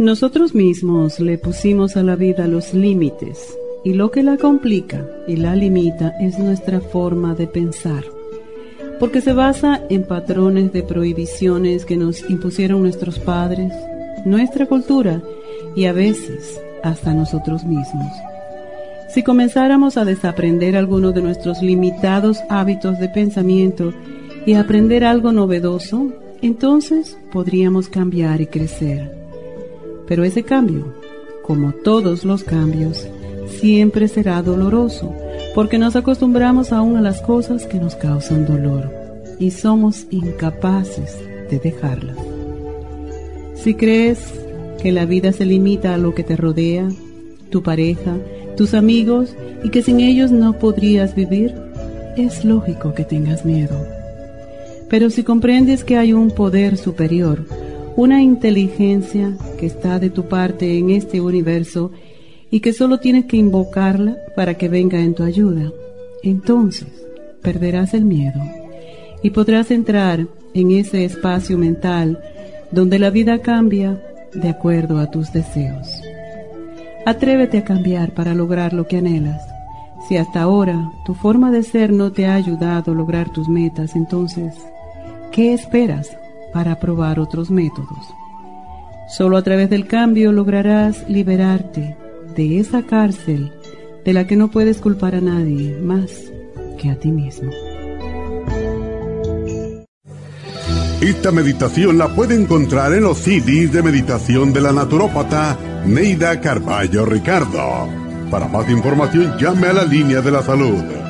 Nosotros mismos le pusimos a la vida los límites y lo que la complica y la limita es nuestra forma de pensar, porque se basa en patrones de prohibiciones que nos impusieron nuestros padres, nuestra cultura y a veces hasta nosotros mismos. Si comenzáramos a desaprender algunos de nuestros limitados hábitos de pensamiento y aprender algo novedoso, entonces podríamos cambiar y crecer. Pero ese cambio, como todos los cambios, siempre será doloroso, porque nos acostumbramos aún a las cosas que nos causan dolor y somos incapaces de dejarlas. Si crees que la vida se limita a lo que te rodea, tu pareja, tus amigos y que sin ellos no podrías vivir, es lógico que tengas miedo. Pero si comprendes que hay un poder superior, una inteligencia que está de tu parte en este universo y que solo tienes que invocarla para que venga en tu ayuda, entonces perderás el miedo y podrás entrar en ese espacio mental donde la vida cambia de acuerdo a tus deseos. Atrévete a cambiar para lograr lo que anhelas. Si hasta ahora tu forma de ser no te ha ayudado a lograr tus metas, entonces, ¿qué esperas para probar otros métodos? Solo a través del cambio lograrás liberarte de esa cárcel de la que no puedes culpar a nadie más que a ti mismo. Esta meditación la puede encontrar en los CDs de meditación de la naturópata Neida Carballo Ricardo. Para más información llame a la línea de la salud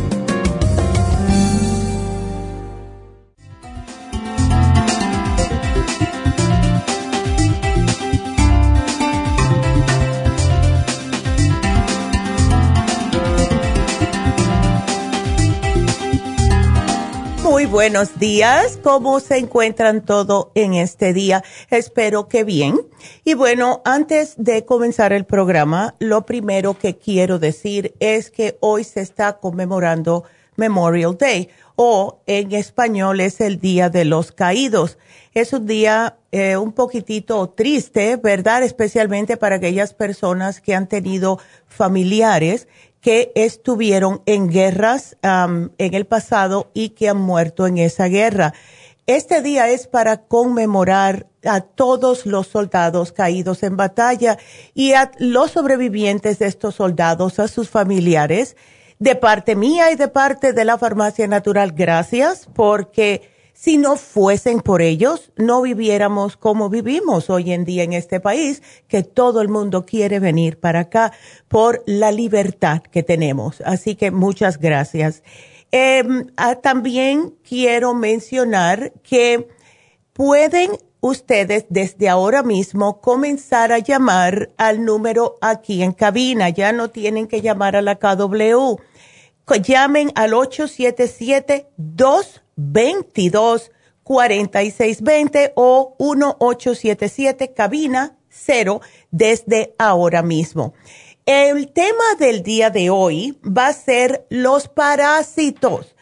Buenos días. ¿Cómo se encuentran todo en este día? Espero que bien. Y bueno, antes de comenzar el programa, lo primero que quiero decir es que hoy se está conmemorando Memorial Day o en español es el Día de los Caídos. Es un día eh, un poquitito triste, ¿verdad? Especialmente para aquellas personas que han tenido familiares que estuvieron en guerras en el pasado y que han muerto en esa guerra. Este día es para conmemorar a todos los soldados caídos en batalla y a los sobrevivientes de estos soldados, a sus familiares. De parte mía y de parte de la Farmacia Natural, gracias porque si no fuesen por ellos, no viviéramos como vivimos hoy en día en este país, que todo el mundo quiere venir para acá por la libertad que tenemos. Así que muchas gracias. Em, ah, también quiero mencionar que pueden ustedes desde ahora mismo comenzar a llamar al número aquí en cabina. Ya no tienen que llamar a la KW. Llamen al 877-222-4620 o 1877 cabina 0 desde ahora mismo. El tema del día de hoy va a ser los parásitos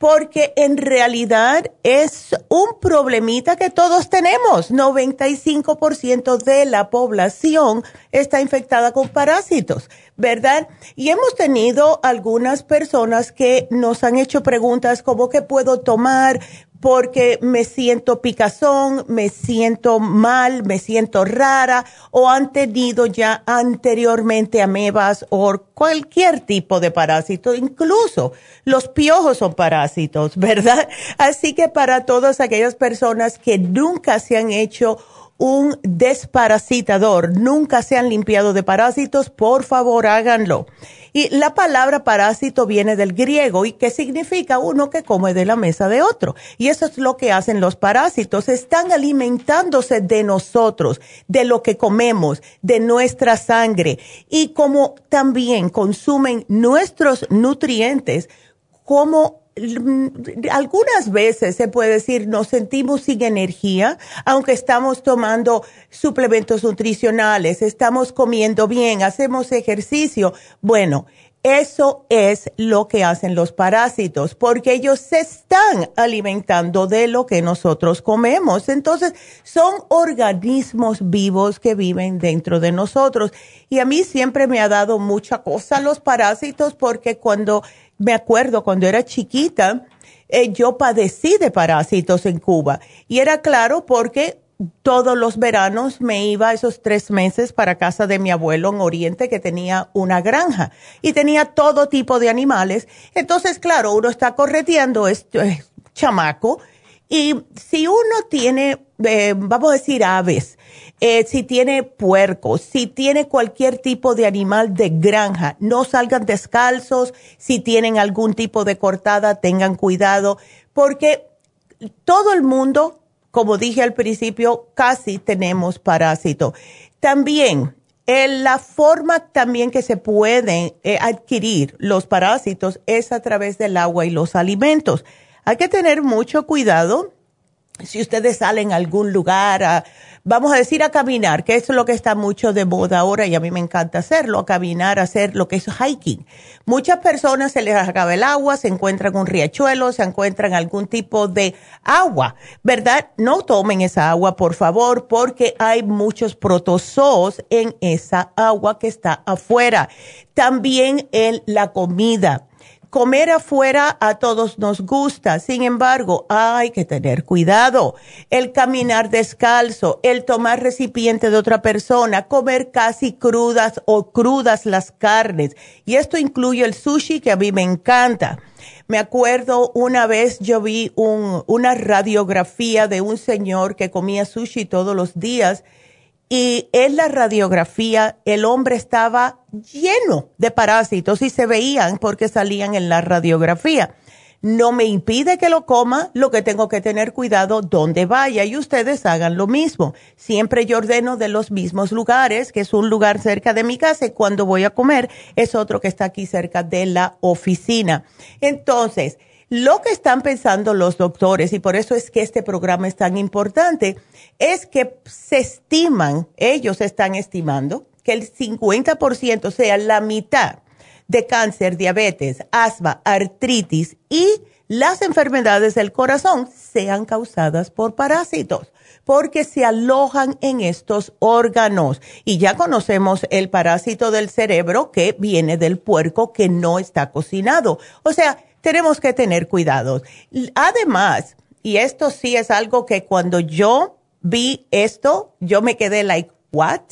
porque en realidad es un problemita que todos tenemos. 95% de la población está infectada con parásitos, ¿verdad? Y hemos tenido algunas personas que nos han hecho preguntas como qué puedo tomar, porque me siento picazón, me siento mal, me siento rara o han tenido ya anteriormente amebas o cualquier tipo de parásito, incluso los piojos son parásitos, ¿verdad? Así que para todas aquellas personas que nunca se han hecho un desparasitador, nunca se han limpiado de parásitos, por favor háganlo. Y la palabra parásito viene del griego y que significa uno que come de la mesa de otro. Y eso es lo que hacen los parásitos. Están alimentándose de nosotros, de lo que comemos, de nuestra sangre. Y como también consumen nuestros nutrientes, como algunas veces se puede decir nos sentimos sin energía, aunque estamos tomando suplementos nutricionales, estamos comiendo bien, hacemos ejercicio. Bueno, eso es lo que hacen los parásitos, porque ellos se están alimentando de lo que nosotros comemos. Entonces, son organismos vivos que viven dentro de nosotros. Y a mí siempre me ha dado mucha cosa los parásitos, porque cuando me acuerdo cuando era chiquita, eh, yo padecí de parásitos en Cuba. Y era claro porque todos los veranos me iba esos tres meses para casa de mi abuelo en Oriente que tenía una granja y tenía todo tipo de animales. Entonces, claro, uno está correteando esto, chamaco y si uno tiene, eh, vamos a decir, aves, eh, si tiene puercos, si tiene cualquier tipo de animal de granja, no salgan descalzos, si tienen algún tipo de cortada, tengan cuidado, porque todo el mundo, como dije al principio, casi tenemos parásito. También, la forma también que se pueden eh, adquirir los parásitos es a través del agua y los alimentos. Hay que tener mucho cuidado si ustedes salen a algún lugar, vamos a decir a caminar, que eso es lo que está mucho de moda ahora y a mí me encanta hacerlo, a caminar, hacer lo que es hiking. Muchas personas se les acaba el agua, se encuentran un riachuelo, se encuentran algún tipo de agua, ¿verdad? No tomen esa agua, por favor, porque hay muchos protozoos en esa agua que está afuera. También en la comida Comer afuera a todos nos gusta, sin embargo, hay que tener cuidado. El caminar descalzo, el tomar recipiente de otra persona, comer casi crudas o crudas las carnes. Y esto incluye el sushi que a mí me encanta. Me acuerdo una vez yo vi una radiografía de un señor que comía sushi todos los días y en la radiografía el hombre estaba lleno de parásitos y se veían porque salían en la radiografía. No me impide que lo coma, lo que tengo que tener cuidado donde vaya y ustedes hagan lo mismo. Siempre yo ordeno de los mismos lugares, que es un lugar cerca de mi casa y cuando voy a comer es otro que está aquí cerca de la oficina. Entonces, lo que están pensando los doctores, y por eso es que este programa es tan importante, es que se estiman, ellos están estimando, que el 50%, o sea, la mitad de cáncer, diabetes, asma, artritis y las enfermedades del corazón sean causadas por parásitos, porque se alojan en estos órganos. Y ya conocemos el parásito del cerebro que viene del puerco que no está cocinado. O sea, tenemos que tener cuidado. Además, y esto sí es algo que cuando yo vi esto, yo me quedé like, what?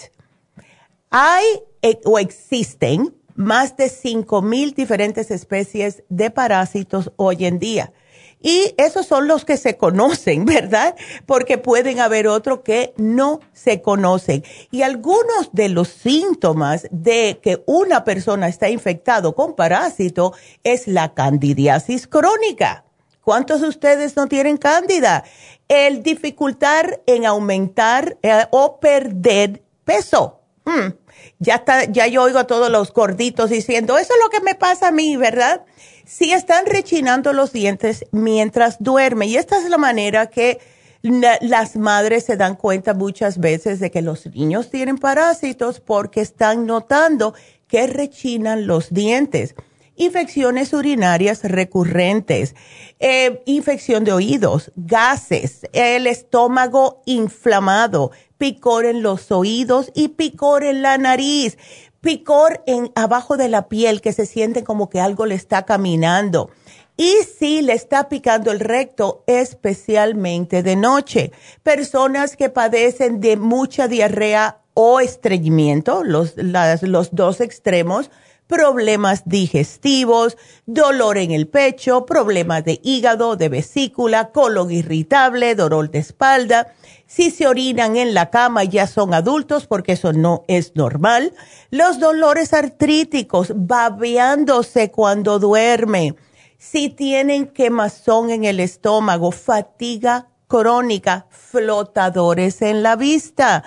Hay eh, o existen más de 5 mil diferentes especies de parásitos hoy en día. Y esos son los que se conocen, ¿verdad? Porque pueden haber otros que no se conocen. Y algunos de los síntomas de que una persona está infectado con parásito es la candidiasis crónica ¿Cuántos de ustedes no tienen cándida? El dificultar en aumentar eh, o perder peso. Hmm, ya está, ya yo oigo a todos los gorditos diciendo, eso es lo que me pasa a mí, ¿verdad? Si están rechinando los dientes mientras duerme. Y esta es la manera que las madres se dan cuenta muchas veces de que los niños tienen parásitos porque están notando que rechinan los dientes. Infecciones urinarias recurrentes, eh, infección de oídos, gases, el estómago inflamado, picor en los oídos y picor en la nariz, picor en abajo de la piel que se siente como que algo le está caminando y si le está picando el recto, especialmente de noche. Personas que padecen de mucha diarrea o estreñimiento, los, los dos extremos, problemas digestivos, dolor en el pecho, problemas de hígado, de vesícula, colon irritable, dolor de espalda. Si se orinan en la cama ya son adultos porque eso no es normal. Los dolores artríticos, babeándose cuando duerme si tienen quemazón en el estómago, fatiga crónica, flotadores en la vista.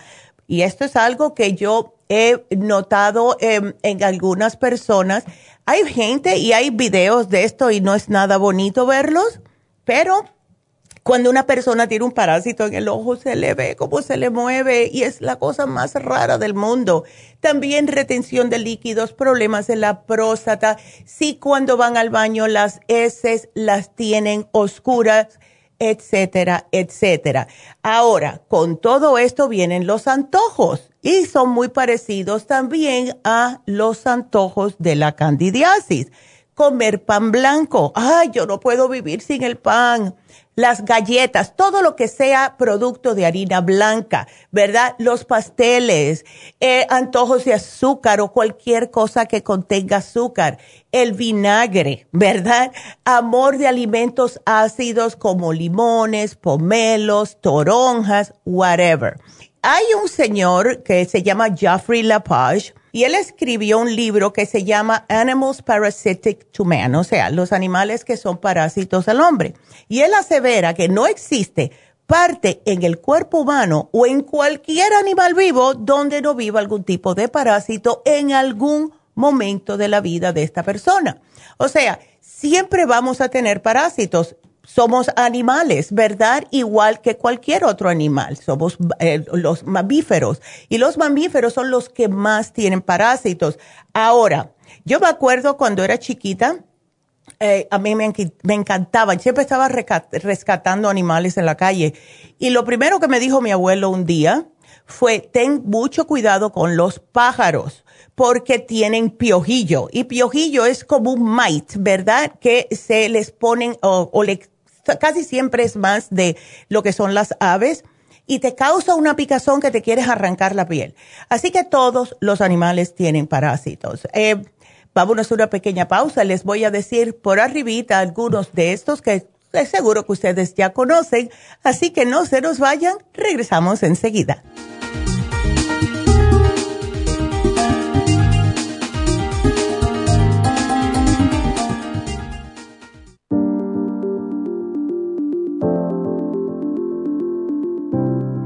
Y esto es algo que yo he notado en, en algunas personas. Hay gente y hay videos de esto y no es nada bonito verlos, pero cuando una persona tiene un parásito en el ojo, se le ve cómo se le mueve y es la cosa más rara del mundo. También retención de líquidos, problemas en la próstata. Si cuando van al baño las heces las tienen oscuras, etcétera, etcétera. Ahora, con todo esto vienen los antojos y son muy parecidos también a los antojos de la candidiasis. Comer pan blanco. Ay, yo no puedo vivir sin el pan las galletas, todo lo que sea producto de harina blanca, ¿verdad? Los pasteles, eh, antojos de azúcar o cualquier cosa que contenga azúcar, el vinagre, ¿verdad? Amor de alimentos ácidos como limones, pomelos, toronjas, whatever. Hay un señor que se llama Geoffrey Lapage y él escribió un libro que se llama Animals Parasitic to Man, o sea, los animales que son parásitos al hombre. Y él asevera que no existe parte en el cuerpo humano o en cualquier animal vivo donde no viva algún tipo de parásito en algún momento de la vida de esta persona. O sea, siempre vamos a tener parásitos somos animales, ¿verdad? Igual que cualquier otro animal, somos eh, los mamíferos. Y los mamíferos son los que más tienen parásitos. Ahora, yo me acuerdo cuando era chiquita, eh, a mí me, me encantaba, siempre estaba rescatando animales en la calle. Y lo primero que me dijo mi abuelo un día fue, ten mucho cuidado con los pájaros porque tienen piojillo. Y piojillo es como un mite, ¿verdad? Que se les ponen o, le, casi siempre es más de lo que son las aves y te causa una picazón que te quieres arrancar la piel. Así que todos los animales tienen parásitos. Eh, vámonos a una pequeña pausa. Les voy a decir por arribita algunos de estos que seguro que ustedes ya conocen. Así que no se nos vayan. Regresamos enseguida.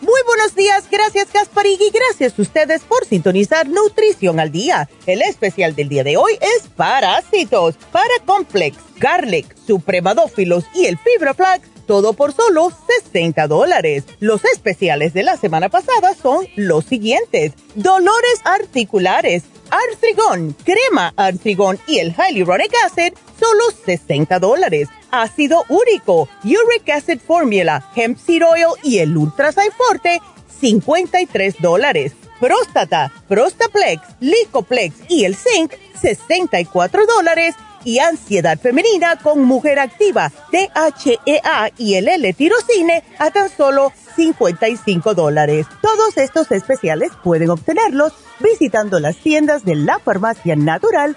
Muy buenos días, gracias Gasparig y gracias a ustedes por sintonizar Nutrición al Día. El especial del día de hoy es Parásitos, para Complex, Garlic, Supremadófilos y el Fibra Flax todo por solo 60 dólares. Los especiales de la semana pasada son los siguientes. Dolores articulares, artrigón, crema artrigón y el hyaluronic acid, solo 60 dólares. Ácido úrico, uric acid formula, hemp seed oil y el ultra forte, 53 dólares. Próstata, Prostaplex, Licoplex y el zinc, 64 dólares y ansiedad femenina con mujer activa, DHEA y el L-tirocine a tan solo 55 dólares. Todos estos especiales pueden obtenerlos visitando las tiendas de la farmacia natural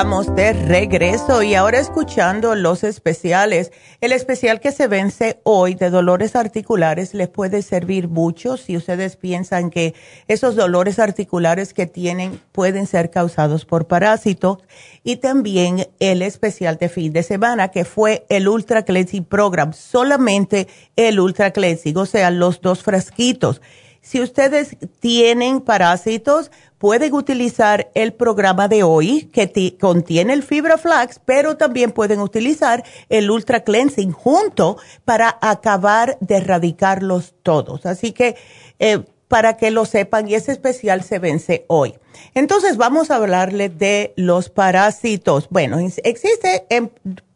Estamos de regreso y ahora escuchando los especiales. El especial que se vence hoy de dolores articulares les puede servir mucho si ustedes piensan que esos dolores articulares que tienen pueden ser causados por parásitos. Y también el especial de fin de semana que fue el Ultra Cleansing Program, solamente el Ultra Cleansing, o sea, los dos frasquitos. Si ustedes tienen parásitos, pueden utilizar el programa de hoy que contiene el fibra flax, pero también pueden utilizar el ultra cleansing junto para acabar de erradicarlos todos. Así que eh, para que lo sepan y ese especial se vence hoy. Entonces vamos a hablarle de los parásitos. Bueno, existe en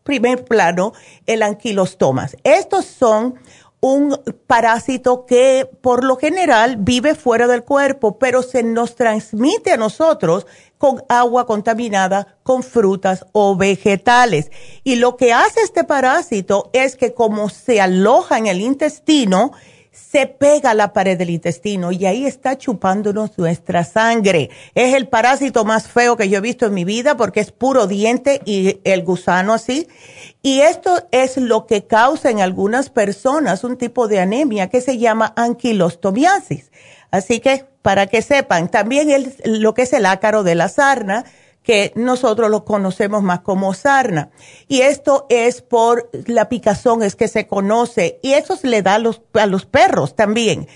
primer plano el anquilostomas. Estos son un parásito que por lo general vive fuera del cuerpo, pero se nos transmite a nosotros con agua contaminada, con frutas o vegetales. Y lo que hace este parásito es que como se aloja en el intestino, se pega a la pared del intestino y ahí está chupándonos nuestra sangre. Es el parásito más feo que yo he visto en mi vida porque es puro diente y el gusano así. Y esto es lo que causa en algunas personas un tipo de anemia que se llama anquilostomiasis. Así que para que sepan, también el, lo que es el ácaro de la sarna, que nosotros lo conocemos más como sarna. Y esto es por la picazón, es que se conoce, y eso se le da a los, a los perros también.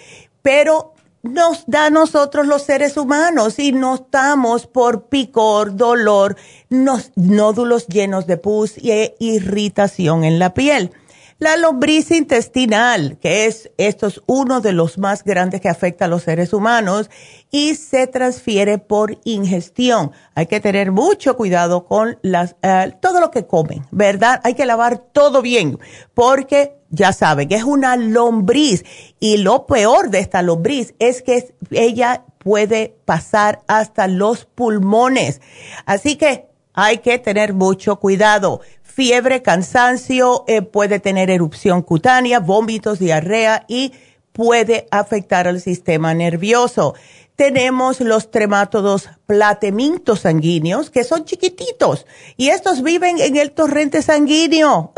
Pero nos da a nosotros los seres humanos y notamos por picor, dolor, nódulos llenos de pus e irritación en la piel. La lombriz intestinal, que es, esto es uno de los más grandes que afecta a los seres humanos y se transfiere por ingestión. Hay que tener mucho cuidado con las, eh, todo lo que comen, ¿verdad? Hay que lavar todo bien porque ya saben, es una lombriz y lo peor de esta lombriz es que ella puede pasar hasta los pulmones. Así que hay que tener mucho cuidado fiebre, cansancio, eh, puede tener erupción cutánea, vómitos, diarrea y puede afectar al sistema nervioso. Tenemos los tremátodos platemintos sanguíneos, que son chiquititos, y estos viven en el torrente sanguíneo.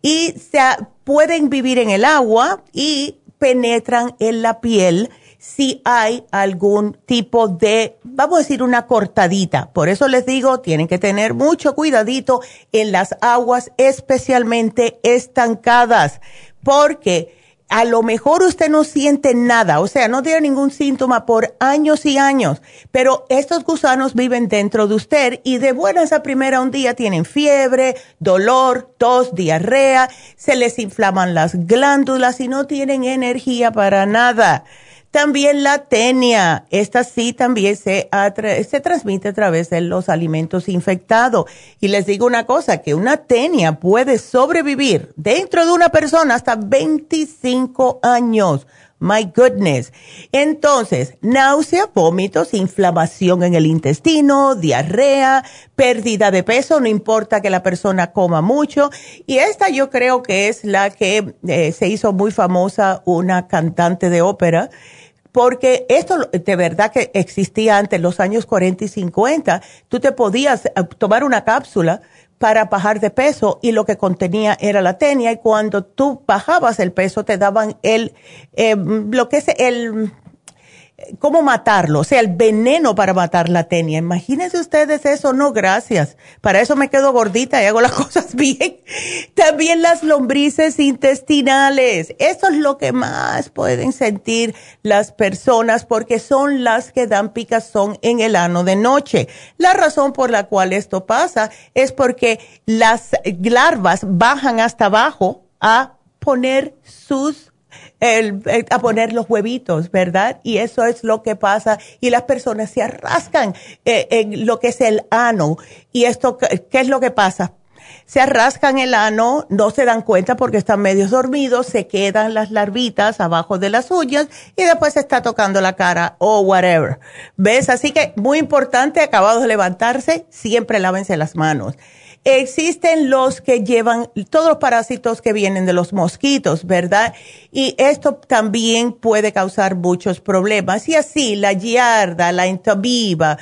Y se, pueden vivir en el agua y penetran en la piel si hay algún tipo de, vamos a decir, una cortadita. Por eso les digo, tienen que tener mucho cuidadito en las aguas especialmente estancadas, porque a lo mejor usted no siente nada, o sea, no tiene ningún síntoma por años y años, pero estos gusanos viven dentro de usted y de buenas a primera un día tienen fiebre, dolor, tos, diarrea, se les inflaman las glándulas y no tienen energía para nada. También la tenia, esta sí también se, se transmite a través de los alimentos infectados. Y les digo una cosa, que una tenia puede sobrevivir dentro de una persona hasta 25 años. My goodness. Entonces, náusea, vómitos, inflamación en el intestino, diarrea, pérdida de peso, no importa que la persona coma mucho. Y esta yo creo que es la que eh, se hizo muy famosa, una cantante de ópera porque esto de verdad que existía antes, los años 40 y 50, tú te podías eh, tomar una cápsula para bajar de peso y lo que contenía era la tenia y cuando tú bajabas el peso te daban el, eh, lo que es el cómo matarlo, o sea, el veneno para matar la tenia. Imagínense ustedes eso, no, gracias. Para eso me quedo gordita y hago las cosas bien. También las lombrices intestinales. Eso es lo que más pueden sentir las personas porque son las que dan picazón en el ano de noche. La razón por la cual esto pasa es porque las larvas bajan hasta abajo a poner sus el, a poner los huevitos, ¿verdad? Y eso es lo que pasa y las personas se arrascan eh, en lo que es el ano. ¿Y esto qué es lo que pasa? Se arrascan el ano, no se dan cuenta porque están medios dormidos, se quedan las larvitas abajo de las uñas y después se está tocando la cara o whatever. ¿Ves? Así que muy importante, acabados de levantarse, siempre lávense las manos. Existen los que llevan todos los parásitos que vienen de los mosquitos, ¿verdad? Y esto también puede causar muchos problemas. Y así, la yarda, la entabiba,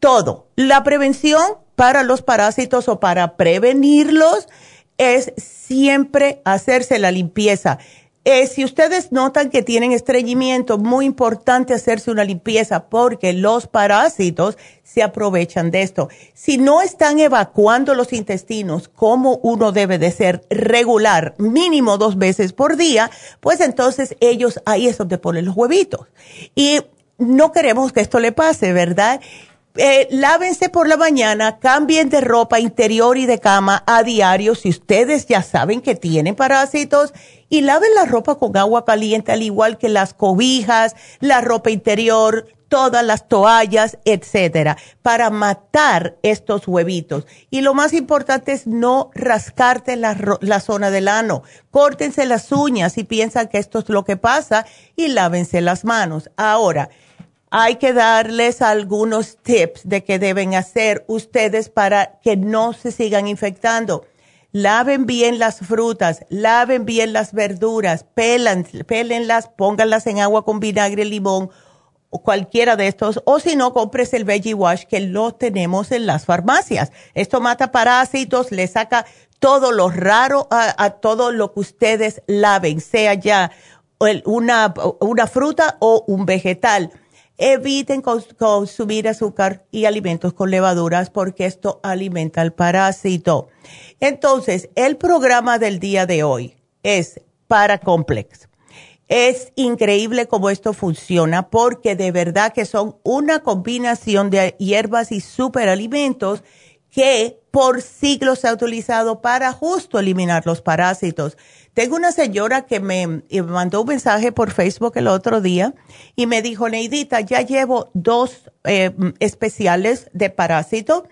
todo. La prevención para los parásitos o para prevenirlos es siempre hacerse la limpieza. Eh, si ustedes notan que tienen estreñimiento, muy importante hacerse una limpieza porque los parásitos se aprovechan de esto. Si no están evacuando los intestinos como uno debe de ser regular, mínimo dos veces por día, pues entonces ellos ahí es donde ponen los huevitos. Y no queremos que esto le pase, ¿verdad? Eh, lávense por la mañana, cambien de ropa interior y de cama a diario si ustedes ya saben que tienen parásitos y laven la ropa con agua caliente al igual que las cobijas, la ropa interior, todas las toallas, etcétera, para matar estos huevitos. Y lo más importante es no rascarte la, la zona del ano. Córtense las uñas si piensan que esto es lo que pasa y lávense las manos. Ahora, hay que darles algunos tips de qué deben hacer ustedes para que no se sigan infectando. Laven bien las frutas, laven bien las verduras, pelan, pélenlas, pónganlas en agua con vinagre, limón o cualquiera de estos, o si no, compres el Veggie Wash que lo tenemos en las farmacias. Esto mata parásitos, le saca todo lo raro a, todo lo que ustedes laven, sea ya una, una fruta o un vegetal Eviten consumir azúcar y alimentos con levaduras porque esto alimenta al parásito. Entonces, el programa del día de hoy es para Complex. Es increíble cómo esto funciona porque de verdad que son una combinación de hierbas y superalimentos que por siglos se ha utilizado para justo eliminar los parásitos. Tengo una señora que me mandó un mensaje por Facebook el otro día y me dijo, Neidita, ya llevo dos eh, especiales de parásito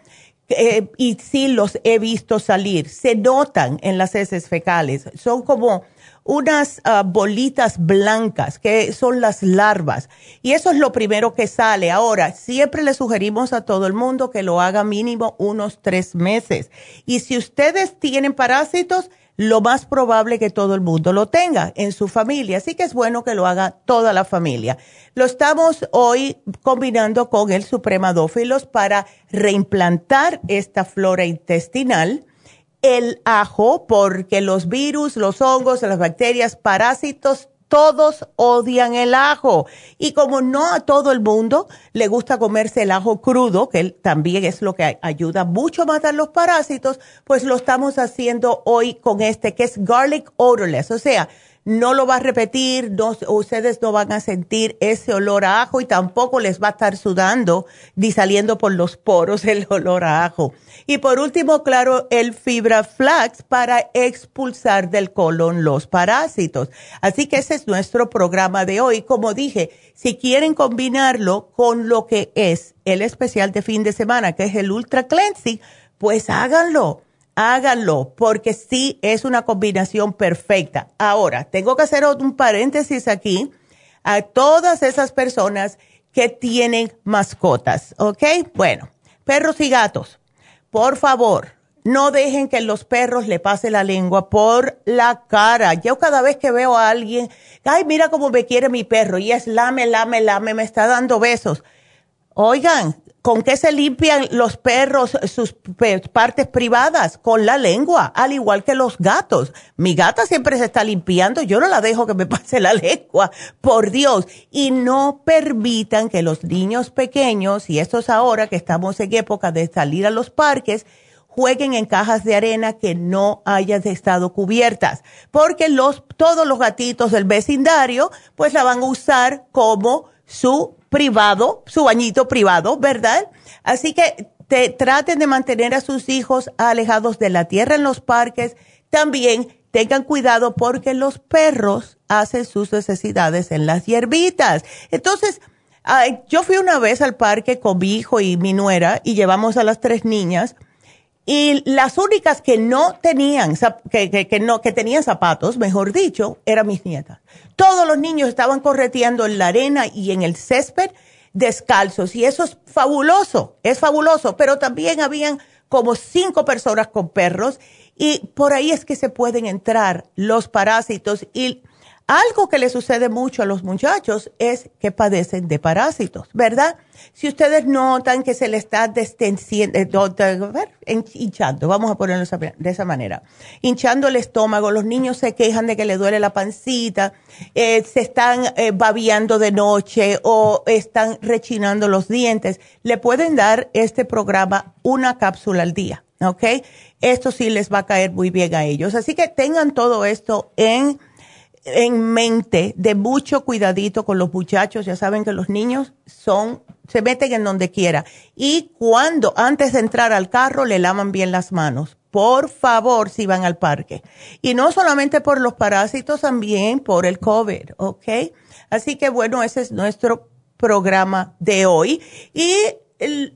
eh, y sí los he visto salir. Se notan en las heces fecales. Son como unas ah, bolitas blancas que son las larvas. Y eso es lo primero que sale. Ahora, siempre le sugerimos a todo el mundo que lo haga mínimo unos tres meses. Y si ustedes tienen parásitos, lo más probable que todo el mundo lo tenga en su familia. Así que es bueno que lo haga toda la familia. Lo estamos hoy combinando con el supremadófilos para reimplantar esta flora intestinal. El ajo, porque los virus, los hongos, las bacterias, parásitos, todos odian el ajo. Y como no a todo el mundo le gusta comerse el ajo crudo, que también es lo que ayuda mucho a matar los parásitos, pues lo estamos haciendo hoy con este que es garlic odorless. O sea, no lo va a repetir, no, ustedes no van a sentir ese olor a ajo y tampoco les va a estar sudando ni saliendo por los poros el olor a ajo. Y por último, claro, el fibra flax para expulsar del colon los parásitos. Así que ese es nuestro programa de hoy. Como dije, si quieren combinarlo con lo que es el especial de fin de semana, que es el Ultra Cleansing, pues háganlo háganlo, porque sí es una combinación perfecta. Ahora, tengo que hacer un paréntesis aquí a todas esas personas que tienen mascotas, ¿ok? Bueno, perros y gatos, por favor, no dejen que los perros le pase la lengua por la cara. Yo cada vez que veo a alguien, ay, mira cómo me quiere mi perro, y es lame, lame, lame, me está dando besos. Oigan, ¿Con qué se limpian los perros sus partes privadas? Con la lengua, al igual que los gatos. Mi gata siempre se está limpiando, yo no la dejo que me pase la lengua, por Dios. Y no permitan que los niños pequeños, y estos ahora que estamos en época de salir a los parques, jueguen en cajas de arena que no hayan estado cubiertas, porque los, todos los gatitos del vecindario pues la van a usar como su privado, su bañito privado, ¿verdad? Así que te, traten de mantener a sus hijos alejados de la tierra en los parques. También tengan cuidado porque los perros hacen sus necesidades en las hierbitas. Entonces, yo fui una vez al parque con mi hijo y mi nuera y llevamos a las tres niñas y las únicas que no tenían, que, no, que tenían zapatos, mejor dicho, eran mis nietas. Todos los niños estaban correteando en la arena y en el césped descalzos. Y eso es fabuloso, es fabuloso. Pero también habían como cinco personas con perros y por ahí es que se pueden entrar los parásitos y algo que le sucede mucho a los muchachos es que padecen de parásitos, ¿verdad? Si ustedes notan que se le está destensiendo, eh, hinchando, vamos a ponerlo de esa manera, hinchando el estómago, los niños se quejan de que le duele la pancita, eh, se están eh, babiando de noche o están rechinando los dientes, le pueden dar este programa una cápsula al día, ¿ok? Esto sí les va a caer muy bien a ellos. Así que tengan todo esto en en mente de mucho cuidadito con los muchachos. Ya saben que los niños son, se meten en donde quiera. Y cuando, antes de entrar al carro, le lavan bien las manos. Por favor, si van al parque. Y no solamente por los parásitos, también por el COVID, ¿ok? Así que bueno, ese es nuestro programa de hoy. Y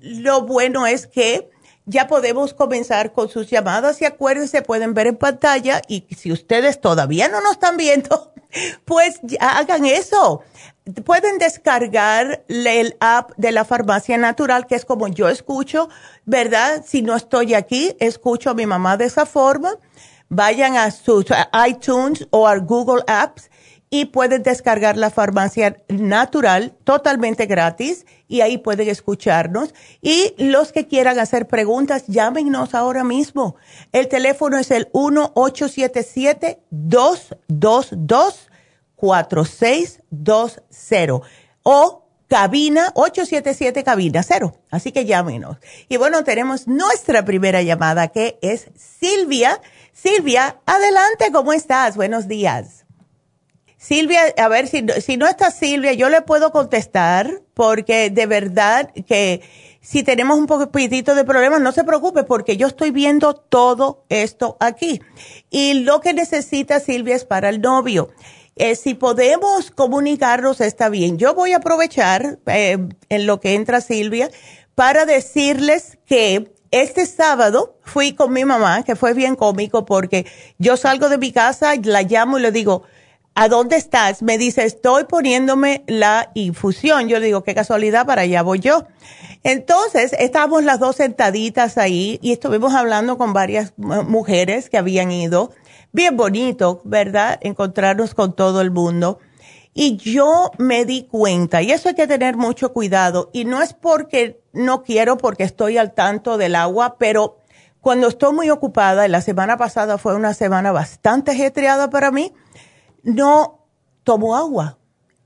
lo bueno es que ya podemos comenzar con sus llamadas y acuérdense, pueden ver en pantalla y si ustedes todavía no nos están viendo, pues hagan eso. Pueden descargar el app de la farmacia natural, que es como yo escucho, ¿verdad? Si no estoy aquí, escucho a mi mamá de esa forma. Vayan a sus iTunes o a Google Apps y pueden descargar la farmacia natural totalmente gratis y ahí pueden escucharnos. Y los que quieran hacer preguntas, llámenos ahora mismo. El teléfono es el 1-877-222-4620 o cabina 877 cabina cero. Así que llámenos. Y bueno, tenemos nuestra primera llamada que es Silvia. Silvia, adelante, ¿cómo estás? Buenos días. Silvia, a ver, si, si no está Silvia, yo le puedo contestar, porque de verdad que si tenemos un poquitito de problemas, no se preocupe, porque yo estoy viendo todo esto aquí. Y lo que necesita Silvia es para el novio. Eh, si podemos comunicarnos, está bien. Yo voy a aprovechar eh, en lo que entra Silvia para decirles que este sábado fui con mi mamá, que fue bien cómico porque yo salgo de mi casa, la llamo y le digo, ¿a dónde estás? Me dice, estoy poniéndome la infusión. Yo le digo, qué casualidad, para allá voy yo. Entonces, estábamos las dos sentaditas ahí y estuvimos hablando con varias mujeres que habían ido. Bien bonito, ¿verdad? Encontrarnos con todo el mundo. Y yo me di cuenta, y eso hay que tener mucho cuidado, y no es porque no quiero, porque estoy al tanto del agua, pero cuando estoy muy ocupada, la semana pasada fue una semana bastante ajetreada para mí, no tomo agua.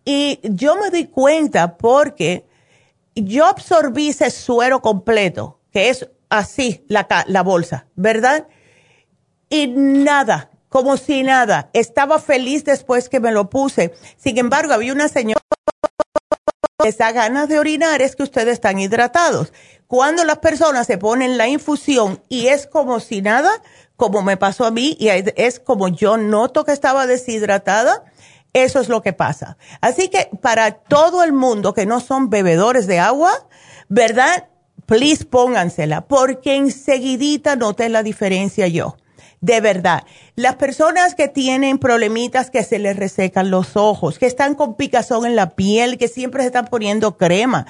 Y yo me di cuenta porque yo absorbí ese suero completo, que es así la, la bolsa, ¿verdad? Y nada, como si nada. Estaba feliz después que me lo puse. Sin embargo, había una señora que da ganas de orinar, es que ustedes están hidratados. Cuando las personas se ponen la infusión y es como si nada, como me pasó a mí, y es como yo noto que estaba deshidratada, eso es lo que pasa. Así que para todo el mundo que no son bebedores de agua, ¿verdad? Please póngansela, porque enseguidita noté la diferencia yo. De verdad, las personas que tienen problemitas que se les resecan los ojos, que están con picazón en la piel, que siempre se están poniendo crema,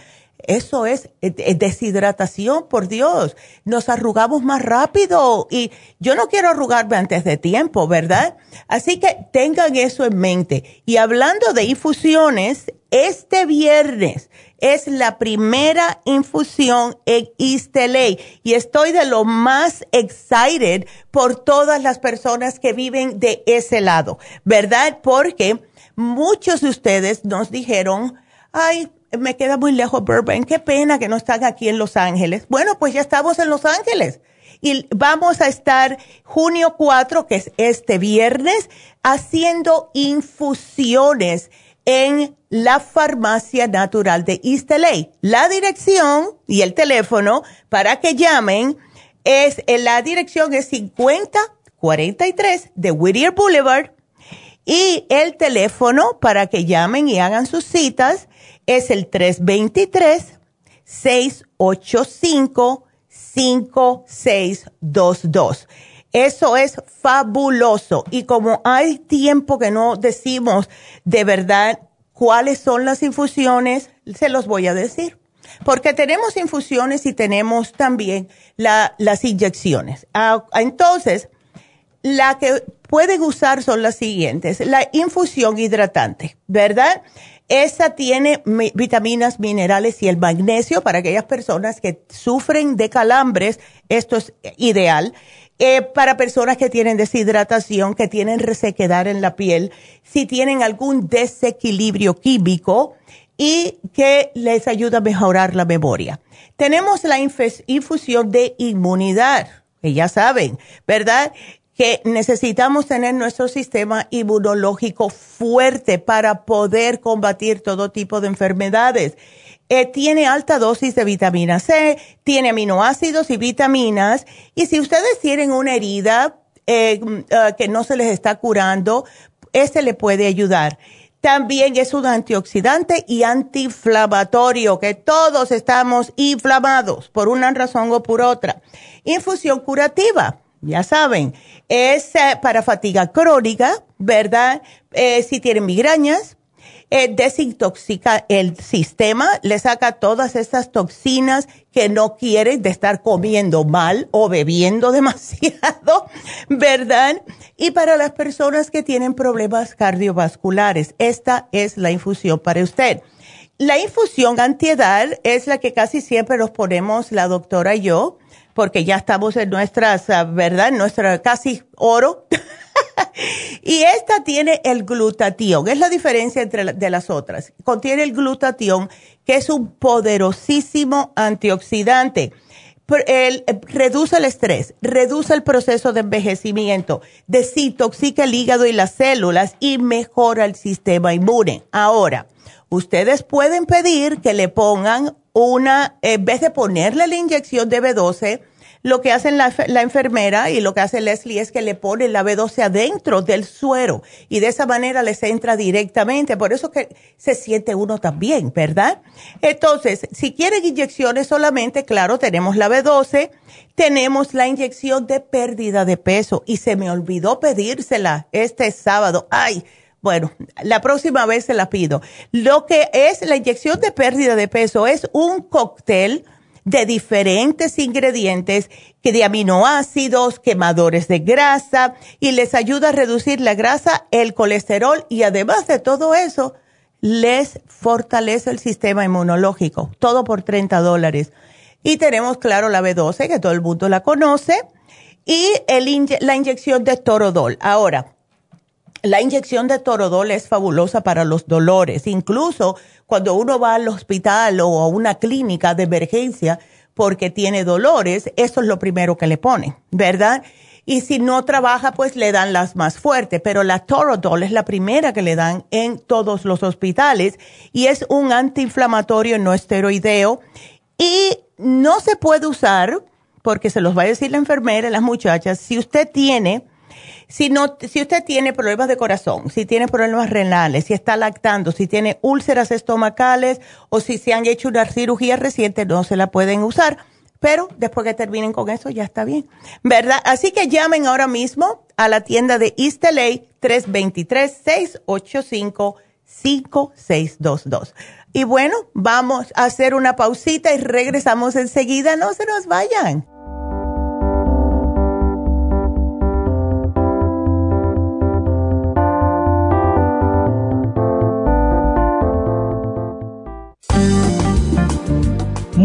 eso es eh, eh, deshidratación, por Dios. Nos arrugamos más rápido y yo no quiero arrugarme antes de tiempo, ¿verdad? Así que tengan eso en mente. Y hablando de infusiones, este viernes es la primera infusión en Isteley y estoy de lo más excited por todas las personas que viven de ese lado, ¿verdad? Porque muchos de ustedes nos dijeron, ay, me queda muy lejos Burbank, qué pena que no están aquí en Los Ángeles. Bueno, pues ya estamos en Los Ángeles. Y vamos a estar junio 4, que es este viernes, haciendo infusiones en la farmacia natural de East LA. La dirección y el teléfono para que llamen es, la dirección es 5043 de Whittier Boulevard y el teléfono para que llamen y hagan sus citas es el 323-685-5622. Eso es fabuloso. Y como hay tiempo que no decimos de verdad cuáles son las infusiones, se los voy a decir. Porque tenemos infusiones y tenemos también las inyecciones. Ah, entonces, la que pueden usar son las siguientes. La infusión hidratante, ¿verdad? Esa tiene vitaminas, minerales y el magnesio para aquellas personas que sufren de calambres. Esto es ideal. Eh, para personas que tienen deshidratación, que tienen resequedad en la piel, si tienen algún desequilibrio químico y que les ayuda a mejorar la memoria. Tenemos la infusión de inmunidad, que ya saben, ¿verdad? Que necesitamos tener nuestro sistema inmunológico fuerte para poder combatir todo tipo de enfermedades. Eh, tiene alta dosis de vitamina C, tiene aminoácidos y vitaminas. Y si ustedes tienen una herida eh, mm, ah, que no se les está curando, este le puede ayudar. También es un antioxidante y antiinflamatorio, que todos estamos inflamados por una razón o por otra. Infusión curativa ya saben, es eh, para fatiga crónica, ¿verdad? Eh, si tienen migrañas, eh, desintoxica el sistema, le saca todas estas toxinas que no quieren de estar comiendo mal o bebiendo demasiado, ¿verdad? Y para las personas que tienen problemas cardiovasculares, esta es la infusión para usted. La infusión antiedad es la que casi siempre nos ponemos la doctora y yo porque ya estamos en nuestras, ah, ¿verdad? En nuestra casi oro. y esta tiene el glutatión, es la diferencia entre de las otras. Contiene el glutatión, que es un poderosísimo antioxidante. El, reduce el estrés, reduce el proceso de envejecimiento, desintoxica el hígado y las células y mejora el sistema inmune. Ahora, ustedes pueden pedir que le pongan una, en vez de ponerle la inyección de B12, lo que hace la, la, enfermera y lo que hace Leslie es que le pone la B12 adentro del suero y de esa manera les entra directamente. Por eso que se siente uno también, ¿verdad? Entonces, si quieren inyecciones solamente, claro, tenemos la B12, tenemos la inyección de pérdida de peso y se me olvidó pedírsela este sábado. Ay, bueno, la próxima vez se la pido. Lo que es la inyección de pérdida de peso es un cóctel de diferentes ingredientes que de aminoácidos, quemadores de grasa y les ayuda a reducir la grasa, el colesterol y además de todo eso, les fortalece el sistema inmunológico. Todo por 30 dólares. Y tenemos, claro, la B12, que todo el mundo la conoce, y el la inyección de Torodol. Ahora, la inyección de Torodol es fabulosa para los dolores. Incluso cuando uno va al hospital o a una clínica de emergencia porque tiene dolores, eso es lo primero que le ponen, ¿verdad? y si no trabaja, pues le dan las más fuertes, pero la Torodol es la primera que le dan en todos los hospitales y es un antiinflamatorio no esteroideo y no se puede usar, porque se los va a decir la enfermera, las muchachas, si usted tiene si, no, si usted tiene problemas de corazón, si tiene problemas renales, si está lactando, si tiene úlceras estomacales o si se han hecho una cirugía reciente, no se la pueden usar. Pero después que terminen con eso, ya está bien. ¿Verdad? Así que llamen ahora mismo a la tienda de East LA 323-685-5622. Y bueno, vamos a hacer una pausita y regresamos enseguida. No se nos vayan.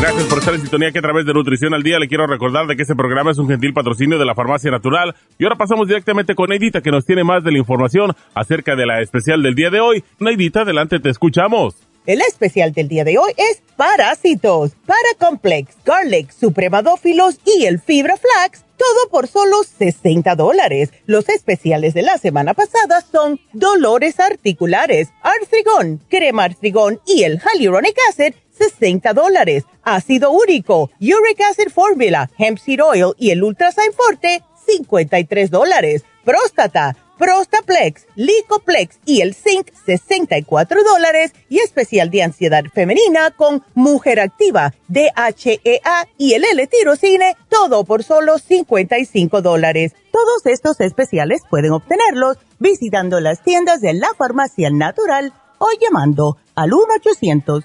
Gracias por estar en sintonía que a través de Nutrición al Día le quiero recordar de que este programa es un gentil patrocinio de la Farmacia Natural. Y ahora pasamos directamente con Neidita que nos tiene más de la información acerca de la especial del día de hoy. Neidita, adelante, te escuchamos. El especial del día de hoy es Parásitos, Paracomplex, Garlic, Supremadófilos y el Fibra Flax, todo por solo 60 dólares. Los especiales de la semana pasada son Dolores Articulares, Artrigón, Crema Artrigón y el Hyaluronic Acid, 60 dólares. Ácido úrico, Uric Acid Formula, Hemp Seed Oil y el Ultrasign Forte, 53 dólares. Próstata, Prostaplex, Licoplex y el Zinc, 64 dólares. Y especial de ansiedad femenina con Mujer Activa, DHEA y el L-Tirocine, todo por solo 55 dólares. Todos estos especiales pueden obtenerlos visitando las tiendas de la Farmacia Natural o llamando al 1 800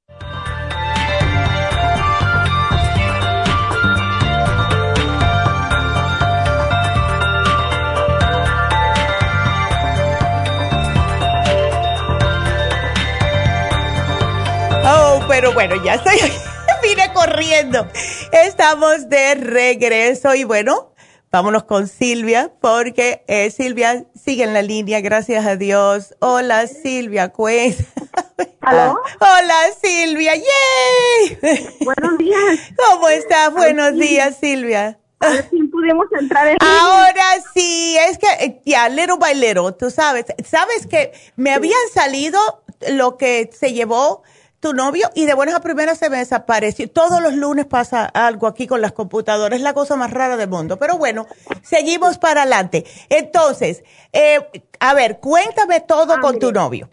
Pero bueno, ya estoy, vine corriendo. Estamos de regreso y bueno, vámonos con Silvia porque eh, Silvia sigue en la línea, gracias a Dios. Hola Silvia, pues. ¿Aló? Hola Silvia, ¡yay! Buenos días. ¿Cómo estás? Buenos días Silvia. Ahora sí pudimos entrar en Ahora sí, es que eh, ya, little by little, tú sabes. Sabes que me habían salido lo que se llevó tu novio y de buenas a primeras se me desapareció. Todos los lunes pasa algo aquí con las computadoras, es la cosa más rara del mundo. Pero bueno, seguimos para adelante. Entonces, eh, a ver, cuéntame todo con tu novio.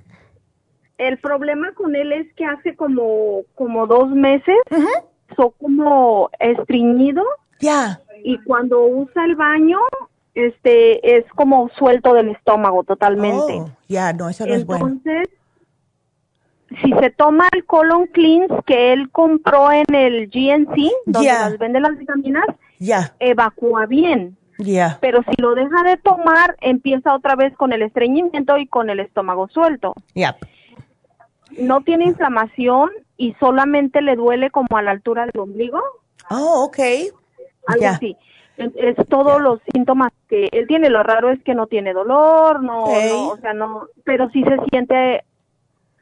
El problema con él es que hace como, como dos meses, son como estreñido. Ya. Y cuando usa el baño, este, es como suelto del estómago totalmente. Oh, ya, no, eso no es bueno. Entonces, si se toma el colon cleanse que él compró en el GNC, donde Ya. las vende las vitaminas, Ya, evacúa bien. ya. Pero si lo deja de tomar, empieza otra vez con el estreñimiento y con el estómago suelto. No tiene inflamación y solamente le duele como a la altura del ombligo, Oh, ok. algo así. Es, es todos los síntomas que él tiene. Lo raro es que no tiene dolor, no, no, o sea, no, pero sí se siente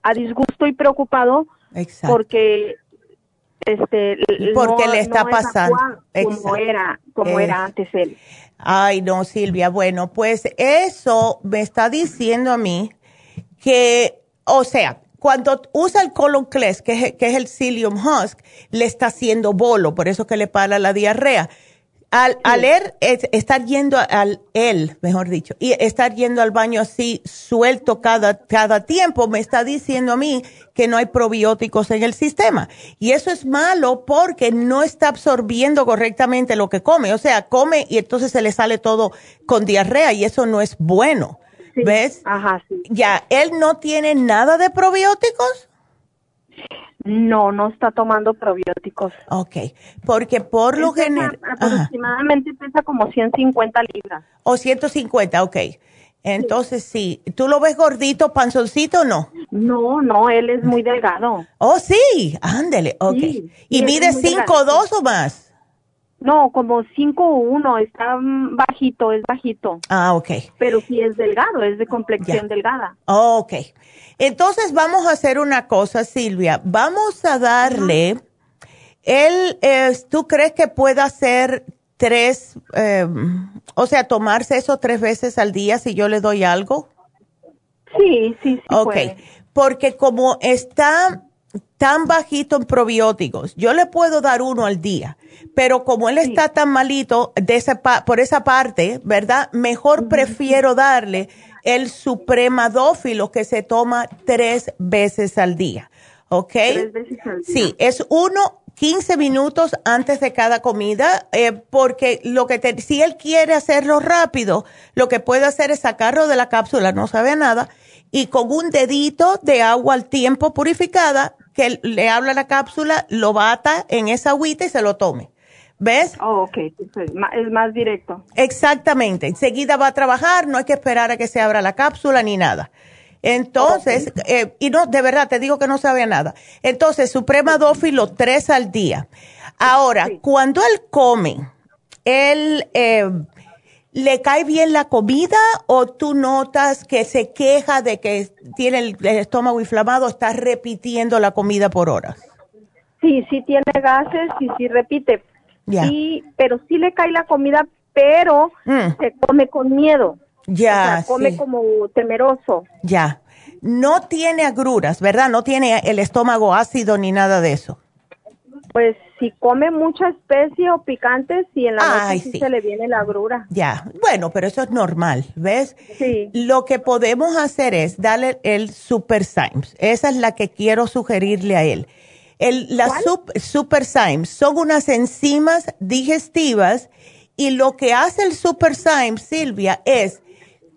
a disgusto y preocupado Exacto. porque este porque le está pasando. como era como era antes él. Ay no Silvia bueno pues eso me está diciendo a mí que o sea cuando usa el colon que es, que es el psyllium husk le está haciendo bolo por eso que le para la diarrea al, al estar yendo al él, mejor dicho, y estar yendo al baño así suelto cada, cada tiempo, me está diciendo a mí que no hay probióticos en el sistema. Y eso es malo porque no está absorbiendo correctamente lo que come. O sea, come y entonces se le sale todo con diarrea y eso no es bueno. ¿Ves? Ajá, sí. Ya, ¿él no tiene nada de probióticos? No, no está tomando probióticos. Ok, porque por lo general... Aproximadamente pesa como 150 libras. O 150, ok. Entonces sí. ¿Tú lo ves gordito, panzoncito o no? No, no, él es muy delgado. Oh, sí, ándele, ok. ¿Y mide 5'2 o más? No, como 5'1, está bajito, es bajito. Ah, ok. Pero sí es delgado, es de complexión delgada. ok. Entonces vamos a hacer una cosa, Silvia. Vamos a darle, él, ¿tú crees que pueda hacer tres, em, o sea, tomarse eso tres veces al día si yo le doy algo? Sí, sí, sí. Ok, porque como está tan bajito en probióticos, yo le puedo dar uno al día, pero como él está tan malito de esa por esa parte, ¿verdad? Mejor prefiero darle el supremadófilo que se toma tres veces al día. ¿Ok? Tres veces al día. Sí, es uno 15 minutos antes de cada comida, eh, porque lo que si él quiere hacerlo rápido, lo que puede hacer es sacarlo de la cápsula, no sabe nada, y con un dedito de agua al tiempo purificada, que le habla la cápsula, lo bata en esa agüita y se lo tome. ¿Ves? Oh, ok, es más directo. Exactamente, enseguida va a trabajar, no hay que esperar a que se abra la cápsula ni nada. Entonces, eh, y no, de verdad, te digo que no sabe nada. Entonces, Suprema Dófilo, tres al día. Ahora, cuando él come, él, eh, ¿le cae bien la comida o tú notas que se queja de que tiene el, estómago inflamado, está repitiendo la comida por horas? Sí, sí tiene gases y sí repite, Sí, pero sí le cae la comida, pero mm. se come con miedo. Ya. O sea, come como temeroso. Ya. No tiene agruras, ¿verdad? No tiene el estómago ácido ni nada de eso. Pues si come mucha especie o picante, sí en la noche sí, se le viene la agrura. Ya, bueno, pero eso es normal, ¿ves? Sí. Lo que podemos hacer es darle el Super Symes. Esa es la que quiero sugerirle a él. El, las Super Symes son unas enzimas digestivas y lo que hace el Super Symes, Silvia, es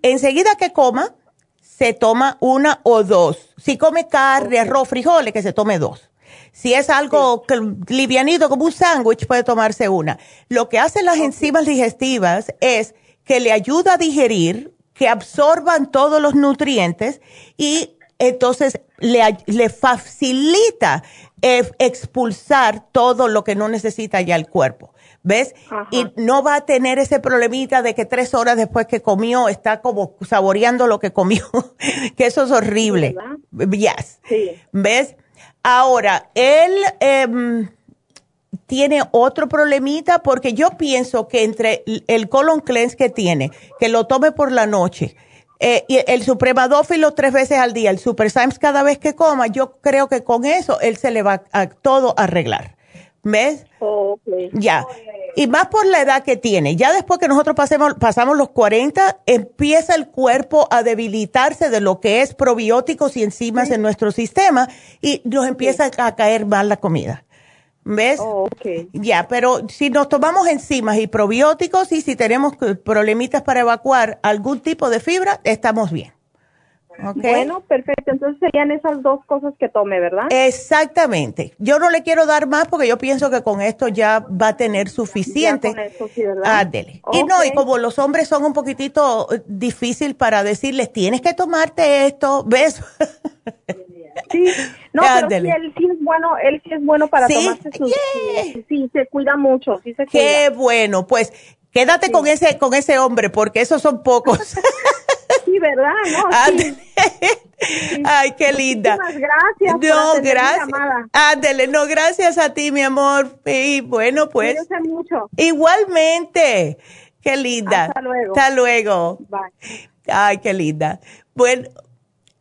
enseguida que coma, se toma una o dos. Si come carne, arroz, frijoles, que se tome dos. Si es algo livianito como un sándwich, puede tomarse una. Lo que hacen las enzimas digestivas es que le ayuda a digerir, que absorban todos los nutrientes y entonces le, le facilita eh, expulsar todo lo que no necesita ya el cuerpo. ¿Ves? Y no va a tener ese problemita de que tres horas después que comió está como saboreando lo que comió, que eso es horrible. Yes. ¿Ves? Ahora, él em, tiene otro problemita porque yo pienso que entre el colon cleanse que tiene, que lo tome por la noche, eh, y el supremadófilo tres veces al día, el super Symes cada vez que coma, yo creo que con eso él se le va a todo arreglar. ¿Ves? Ya. Y más por la edad que tiene. Ya después que nosotros pasemos, pasamos los 40, empieza el cuerpo a debilitarse de lo que es probióticos y enzimas en nuestro sistema y nos empieza a caer mal la comida. ¿Ves? Oh, ya, pero si nos tomamos enzimas y probióticos y si tenemos problemitas para evacuar algún tipo de fibra, estamos bien. Bueno, perfecto. Entonces serían esas dos cosas que tome, ¿verdad? Exactamente. Yo no le quiero dar más porque yo pienso que con esto ya va a tener suficiente. con esto sí, ¿verdad? Y no, y como los hombres son un poquitito eh, difícil para decirles, tienes que tomarte esto, ¿ves? Sí, no, pero sí, él sí es bueno, él sí es bueno para tomarse sus, sí, sí, se cuida mucho, sí se cuida. Qué bueno, pues quédate con ese, con ese hombre, porque esos son pocos. Sí, ¿verdad? No, Ay, qué linda. Muchas gracias. No, gracias. Ándele, no, gracias a ti, mi amor. Y bueno, pues. Mucho. Igualmente. Qué linda. Hasta luego. Hasta luego. Bye. Ay, qué linda. Bueno,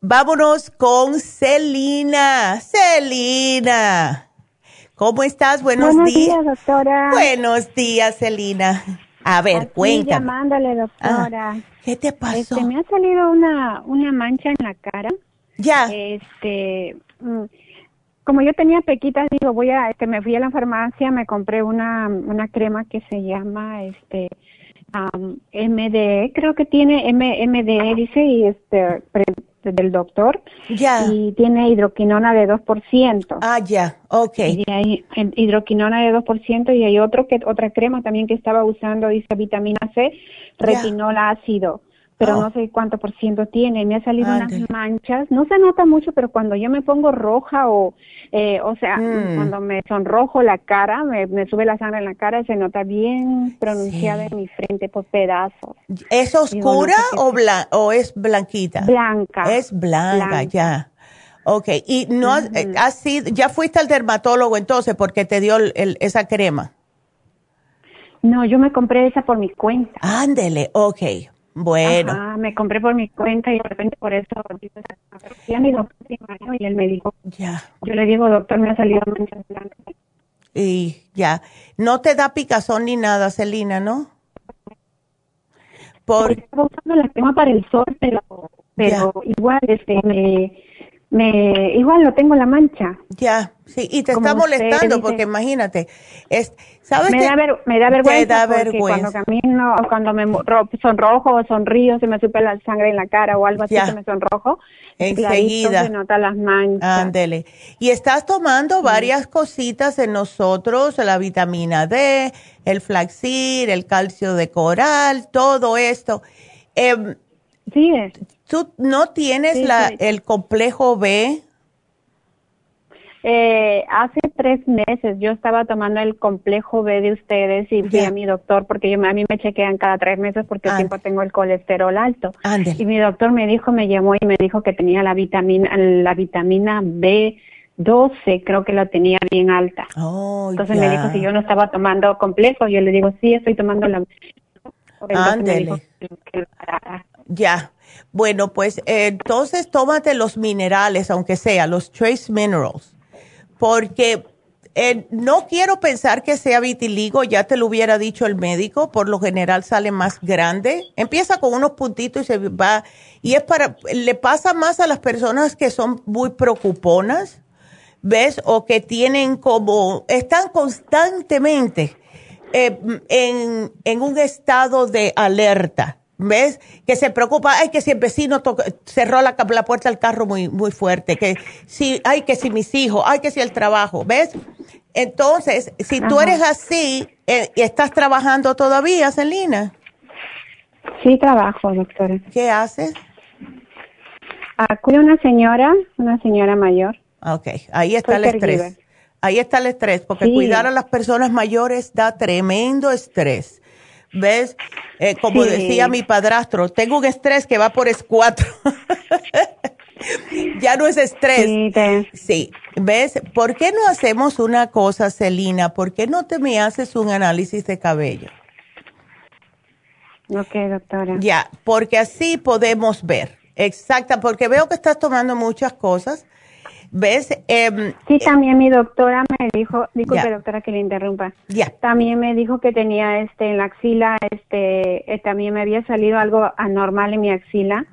vámonos con Celina. Celina. ¿Cómo estás? Buenos, Buenos días. doctora. Buenos días, Celina. A ver, Aquí cuéntame. llamándole, doctora. Ah, ¿Qué te pasó? Este, me ha salido una, una mancha en la cara. Ya. Este, mm, como yo tenía pequitas, digo, voy a, este, me fui a la farmacia, me compré una, una crema que se llama, este, um, MDE, creo que tiene M, MDE, dice, y este, pre- del doctor. Ya. Y tiene hidroquinona de 2%. Ah, ya. Ok. Y hay hidroquinona de 2% y hay otro que otra crema también que estaba usando, dice vitamina C, retinol ácido, pero Oh. no sé cuánto por ciento tiene. Me ha salido Ándale. unas manchas, no se nota mucho, pero cuando yo me pongo roja o, eh, o sea, Mm. cuando me sonrojo la cara, me, me sube la sangre en la cara, se nota bien pronunciada Sí. en mi frente por pedazos. ¿Es Digo, no oscura sé o, blan o es blanquita? Blanca. Es blanca, Blanca. ya. Ok, y no has, eh, has sido- ya fuiste al dermatólogo entonces porque te dio el- el- esa crema. No, yo me compré esa por mi cuenta. Ándele, ok. Bueno, Ajá, me compré por mi cuenta y de repente por eso a mi doctor primario y él me dijo, ya. yo le digo, doctor, me ha salido manchas blancas. Y ya. No te da picazón ni nada, Celina, ¿no? Por, Estaba usando la crema para el sol, pero, pero igual, este, me, me, igual lo tengo la mancha. ya, sí, y te Como está molestando dice. porque imagínate, es, ¿sabes Me qué? da, ver- me da vergüenza Te da vergüenza. cuando camino o cuando me sonrojo o sonrío, se me supe la sangre en la cara o algo así Ya. que me sonrojo. Enseguida. se nota las manchas. Ándele. Y estás tomando varias cositas en nosotros, la vitamina D, el flaxir, el calcio de coral, todo esto. Em, Sí. ¿Tú no tienes Sí, la, sí. el complejo B? Eh, hace tres meses yo estaba tomando el complejo B de ustedes y fui a mi doctor porque yo, a mí me chequean cada tres meses porque siempre tengo el colesterol alto. Ándele. Y mi doctor me dijo, me llamó y me dijo que tenía la vitamina, la vitamina B12, creo que la tenía bien alta. Oh, Entonces me dijo si yo no estaba tomando complejo. Yo le digo, sí, estoy tomando la. Ándele. Ya. Bueno, pues entonces tómate los minerales, aunque sea, los trace minerals, porque eh, no quiero pensar que sea vitiligo, ya te lo hubiera dicho el médico, por lo general sale más grande. Empieza con unos puntitos y se va, y es para, le pasa más a las personas que son muy preocuponas, ¿ves? O que tienen como, están constantemente eh, en, en un estado de alerta, ¿ves? Que se preocupa, ay, que si el vecino cerró la, la puerta del carro muy, muy fuerte, que si, ay, que si mis hijos, ay, que si el trabajo, ¿ves? Entonces, si tú Ajá. eres así, eh, y estás trabajando todavía, Celina, Sí, trabajo, doctora. ¿qué haces? Ah, cuido a una señora, una señora mayor. Ok, ahí está Soy el estrés. Ahí está el estrés, porque Sí. cuidar a las personas mayores da tremendo estrés. ¿Ves? Eh, como Sí. decía mi padrastro, tengo un estrés que va por es cuatro. ya no es estrés. Sí, te- Sí, ¿ves? ¿Por qué no hacemos una cosa, Celina? ¿Por qué no te me haces un análisis de cabello? Ok, doctora. Ya, porque así podemos ver. Exacta, porque veo que estás tomando muchas cosas. ¿Ves? Em, Sí, también mi doctora me dijo, disculpe doctora que le interrumpa. También me dijo que tenía este en la axila, este, eh, también me había salido algo anormal en mi axila,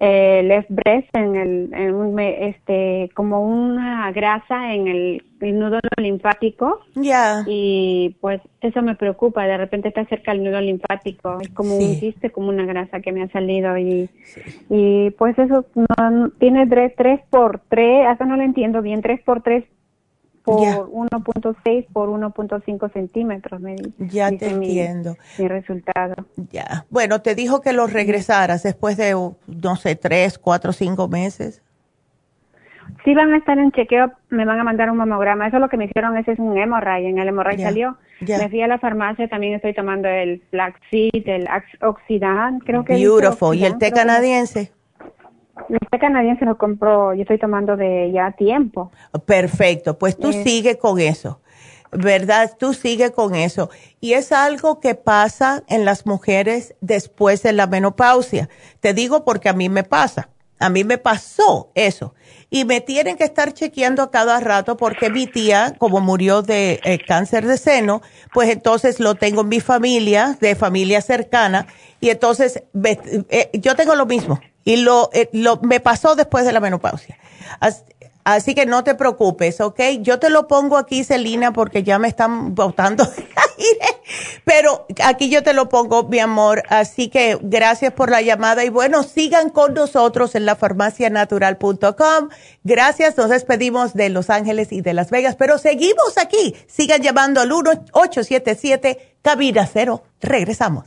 eh, left breast, en el, en un, este, como una grasa en el, el nudo linfático Ya. y pues eso me preocupa. De repente está cerca el nudo linfático, es como Sí. un quiste, como una grasa que me ha salido y y pues eso no, no- tiene tres, tres por tres, hasta no lo entiendo bien, tres por tres por Ya. 1.6 por 1.5 centímetros, me dice. Ya dice te entiendo. Mi resultado. Ya. Bueno, te dijo que los regresaras después de, no sé, tres, cuatro, cinco meses. Sí van a estar en chequeo, me van a mandar un mamograma. Eso es lo que me hicieron, ese es un hemorray. En el hemorray salió. ya. Me fui a la farmacia, también estoy tomando el flaxseed, el Ax- oxidan, creo que Beautiful. ¿Y el té canadiense? Este canadiense lo compró, yo estoy tomando de ya tiempo. Perfecto, pues tú sigue con eso, ¿verdad? Tú sigue con eso. Y es algo que pasa en las mujeres después de la menopausia. Te digo porque a mí me pasa. A mí me pasó eso. Y me tienen que estar chequeando a cada rato porque mi tía, como murió de eh, cáncer de seno, pues entonces lo tengo en mi familia, de familia cercana, y entonces eh, yo tengo lo mismo. Y lo, eh, lo, me pasó después de la menopausia. Que no te preocupes, ¿ok? Yo te lo pongo aquí, Celina, porque ya me están botando. Pero aquí yo te lo pongo, mi amor. Así que gracias por la llamada. Y bueno, sigan con nosotros en la farmacianatural.com. Gracias. Nos despedimos de Los Ángeles y de Las Vegas. Pero seguimos aquí. Sigan llamando al 1877 Cabina Cero. Regresamos.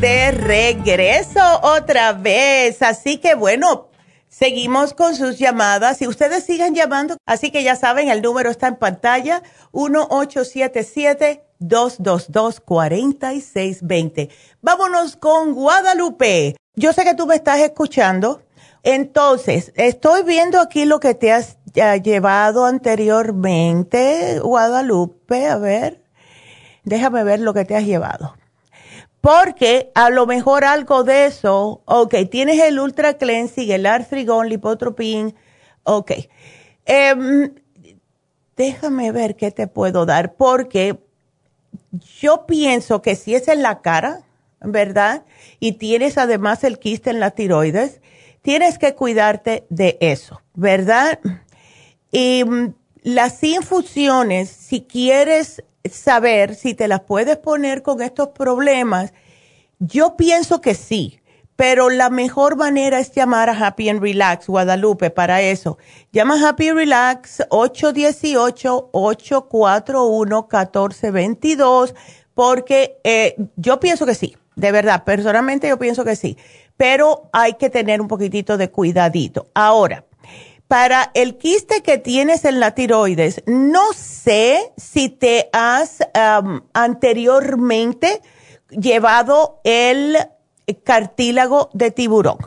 De regreso otra vez. Así que bueno, seguimos con sus llamadas y ustedes sigan llamando. Así que ya saben, el número está en pantalla, 1877-222-4620. Vámonos con Guadalupe. Yo sé que tú me estás escuchando. Entonces, estoy viendo aquí lo que te has llevado anteriormente, Guadalupe. A ver, déjame ver lo que te has llevado. Porque a lo mejor algo de eso, ok, tienes el Ultra Cleansing, el Artrigón, Lipotropin, ok. Em, déjame ver qué te puedo dar, porque yo pienso que si es en la cara, ¿verdad? Y tienes además el quiste en la tiroides, tienes que cuidarte de eso, ¿verdad? Y mm, las infusiones, si quieres saber si te las puedes poner con estos problemas, Yo pienso que sí, pero la mejor manera es llamar a Happy and Relax, Guadalupe, para eso. Llama a Happy Relax 818-841-1422, porque eh, yo pienso que sí, de verdad, personalmente yo pienso que sí, pero hay que tener un poquitito de cuidadito. Ahora, para el quiste que tienes en la tiroides, no sé si te has anteriormente llevado el cartílago de tiburón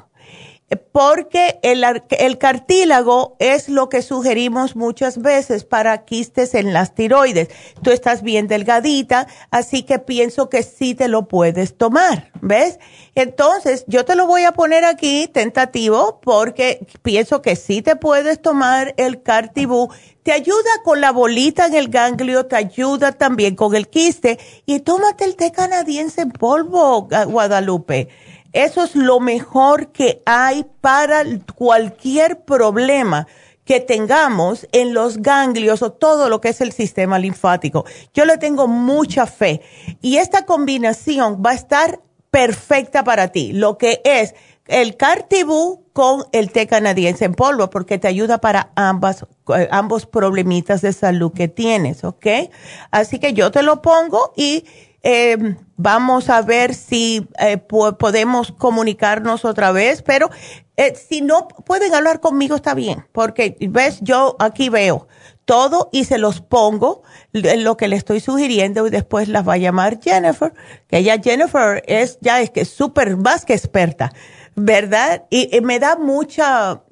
porque el, cartílago es lo que sugerimos muchas veces para quistes en las tiroides. Tú estás bien delgadita, así que pienso que sí te lo puedes tomar, ¿ves? Entonces, yo te lo voy a poner aquí tentativo porque pienso que sí te puedes tomar el cartibú. Te ayuda con la bolita en el ganglio, te ayuda también con el quiste y tómate el té canadiense en polvo, Guadalupe eso es lo mejor que hay para cualquier problema que tengamos en los ganglios o todo lo que es el sistema linfático. Yo le tengo mucha fe y esta combinación va a estar perfecta para ti, lo que es el cartibú con el té canadiense en polvo, porque te ayuda para ambas, eh, ambos problemitas de salud que tienes, ¿ok? Así que yo te lo pongo y eh, vamos a ver si eh, podemos comunicarnos otra vez, pero eh, si no pueden hablar conmigo está bien, porque ves, yo aquí veo todo y se los pongo lo que le estoy sugiriendo y después las va a llamar Jennifer, que ella Jennifer es ya es que súper más que experta, ¿verdad? Y me da mucha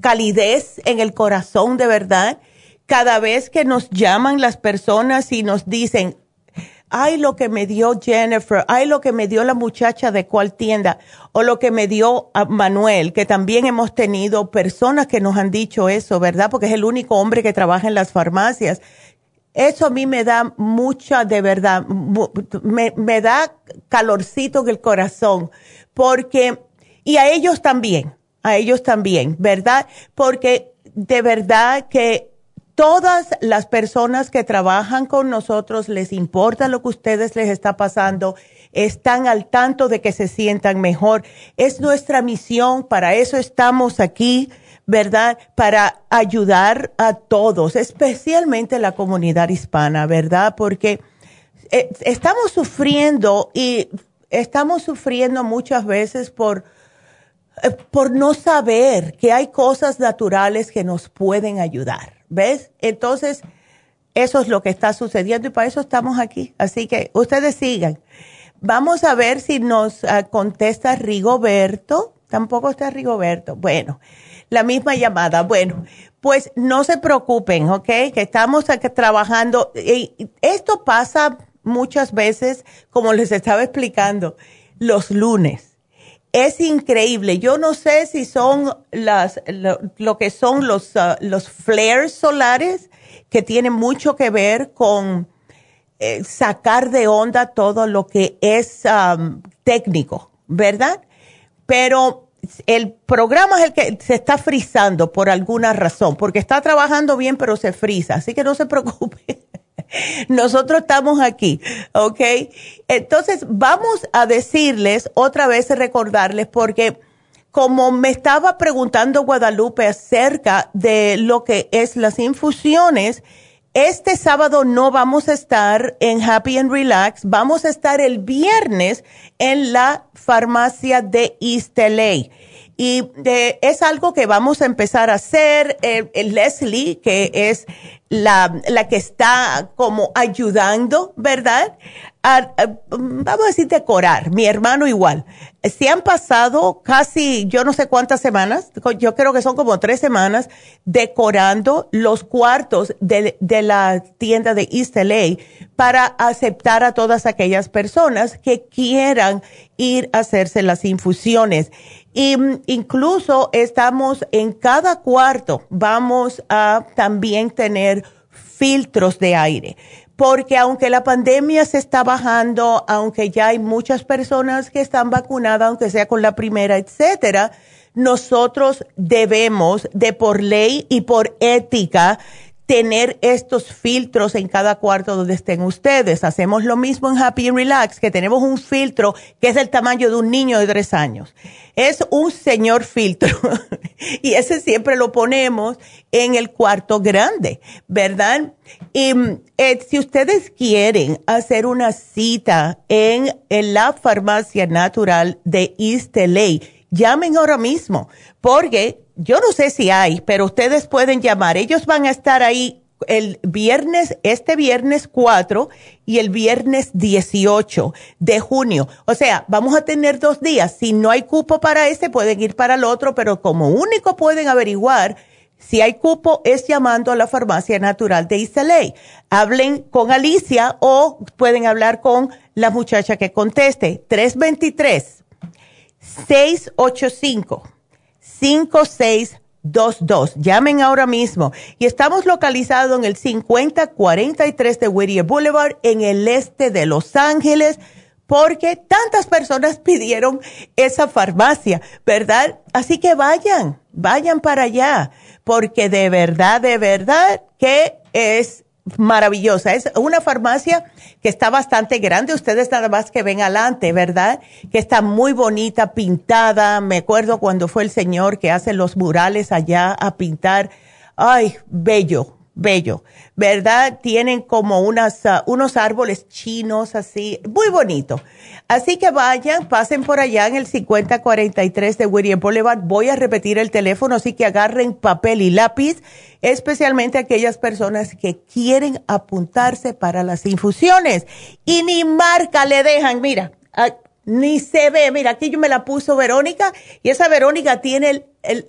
calidez en el corazón de verdad cada vez que nos llaman las personas y nos dicen, ay, lo que me dio Jennifer, ay, lo que me dio la muchacha de cuál tienda, o lo que me dio Manuel, que también hemos tenido personas que nos han dicho eso, ¿verdad? Porque es el único hombre que trabaja en las farmacias. Eso a mí me da mucha, de verdad, me, me da calorcito en el corazón, porque, y a ellos también, a ellos también, ¿verdad? Porque de verdad que todas las personas que trabajan con nosotros les importa lo que ustedes les está pasando, están al tanto de que se sientan mejor. Es nuestra misión, para eso estamos aquí, ¿verdad? Para ayudar a todos, especialmente la comunidad hispana, ¿verdad? Porque eh, estamos sufriendo y estamos sufriendo muchas veces por eh, por no saber que hay cosas naturales que nos pueden ayudar. ¿Ves? Entonces, eso es lo que está sucediendo y para eso estamos aquí. Así que ustedes sigan. Vamos a ver si nos ah, contesta Rigoberto. Tampoco está Rigoberto. Bueno, la misma llamada. Bueno, pues no se preocupen, ¿ok? Que estamos aquí trabajando. Esto pasa muchas veces, como les estaba explicando, los lunes es increíble. Yo no sé si son las, lo, que son los, uh, los flares solares que tienen mucho que ver con eh, sacar de onda todo lo que es um, técnico, ¿verdad? Pero el programa es el que se está frizando por alguna razón, porque está trabajando bien, pero se frisa. Así que no se preocupe. Nosotros estamos aquí, ¿ok? Entonces, vamos a decirles otra vez, recordarles, porque como me estaba preguntando Guadalupe acerca de lo que es las infusiones, este sábado no vamos a estar en Happy and Relax, vamos a estar el viernes en la farmacia de East LA. Y eh, es algo que vamos a empezar a hacer. Eh, Leslie, que es la, la que está como ayudando, ¿verdad? Vamos a decir decorar, mi hermano igual. Se han pasado casi, yo no sé cuántas semanas, yo creo que son como tres semanas, decorando los cuartos de, la tienda de East LA para aceptar a todas aquellas personas que quieran ir a hacerse las infusiones. Y mm, incluso estamos en cada cuarto, vamos a también tener filtros de aire, porque aunque la pandemia se está bajando, aunque ya hay muchas personas que están vacunadas, aunque sea con la primera, etcétera, nosotros debemos de por ley y por ética tener estos filtros en cada cuarto donde estén ustedes. Hacemos lo mismo en Happy and Relax, que tenemos un filtro que es del tamaño de un niño de tres años. Es un señor filtro y ese siempre lo ponemos en el cuarto grande, ¿verdad? Y eh, si ustedes quieren hacer una cita en, en la farmacia natural de East LA, llamen ahora mismo, porque yo no sé si hay, pero ustedes pueden llamar. Ellos van a estar ahí el viernes, este viernes 4 y el viernes 18 de junio. O sea, vamos a tener dos días. Si no hay cupo para este, pueden ir para el otro, pero como único pueden averiguar si hay cupo es llamando a la farmacia natural de Isaley. Hablen con Alicia o pueden hablar con la muchacha que conteste. 323 685 5622. Llamen ahora mismo. Y estamos localizados en el 5043 de Whittier Boulevard, en el este de Los Ángeles, porque tantas personas pidieron esa farmacia, ¿verdad? Así que vayan, vayan para allá, porque de verdad, de verdad que es maravillosa. Es una farmacia que está bastante grande. Ustedes nada más que ven adelante, ¿verdad? Que está muy bonita, pintada. Me acuerdo cuando fue el señor que hace los murales allá a pintar. Ay, bello, bello, ¿verdad? Tienen como unas, ah, unos árboles chinos así, muy bonito. Así que vayan, pasen por allá en el 5043 de William Boulevard. Voy a repetir el teléfono, así que agarren papel y lápiz, especialmente aquellas personas que quieren apuntarse para las infusiones. Y ni marca le dejan, mira, ah, ni se ve, mira, aquí yo me la puso Verónica y esa Verónica tiene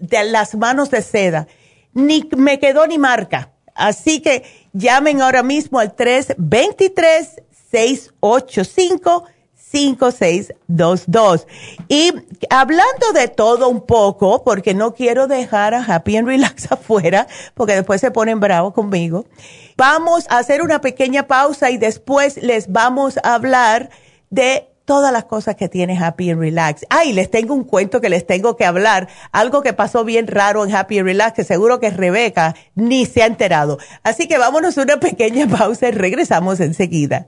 las manos de seda. Ni me quedó ni marca Así que llamen ahora mismo al 323-685-5622. Y hablando de todo un poco, porque no quiero dejar a Happy and Relax afuera, porque después se ponen bravos conmigo, vamos a hacer una pequeña pausa y después les vamos a hablar de todas las cosas que tiene Happy and Relax. Ay, les tengo un cuento que les tengo que hablar, algo que pasó bien raro en Happy and Relax, que seguro que Rebeca ni se ha enterado. Así que vámonos a una pequeña pausa y regresamos enseguida.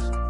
podcast.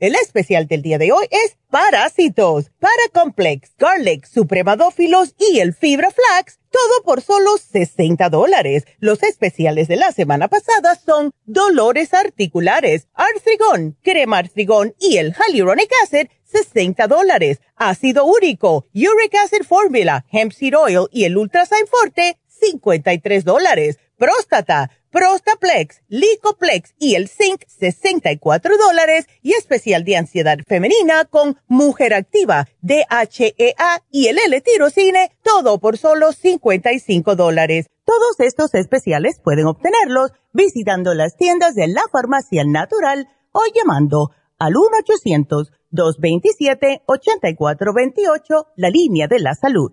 El especial del día de hoy es Parásitos, Paracomplex, Garlic, Supremadófilos y el Fibra Flax, todo por solo 60 dólares. Los especiales de la semana pasada son Dolores Articulares, Artrigón, Crema Artrigón y el Hyaluronic Acid, 60 dólares. Ácido úrico, Uric Acid Formula, Hemp Seed Oil y el Ultrasign Forte, 53 dólares. Próstata, Prostaplex, Licoplex y el Zinc, 64 dólares. Y especial de ansiedad femenina con Mujer Activa, DHEA y el L-Tirocine, todo por solo 55 dólares. Todos estos especiales pueden obtenerlos visitando las tiendas de la Farmacia Natural o llamando al 1-800-227-8428, la línea de la salud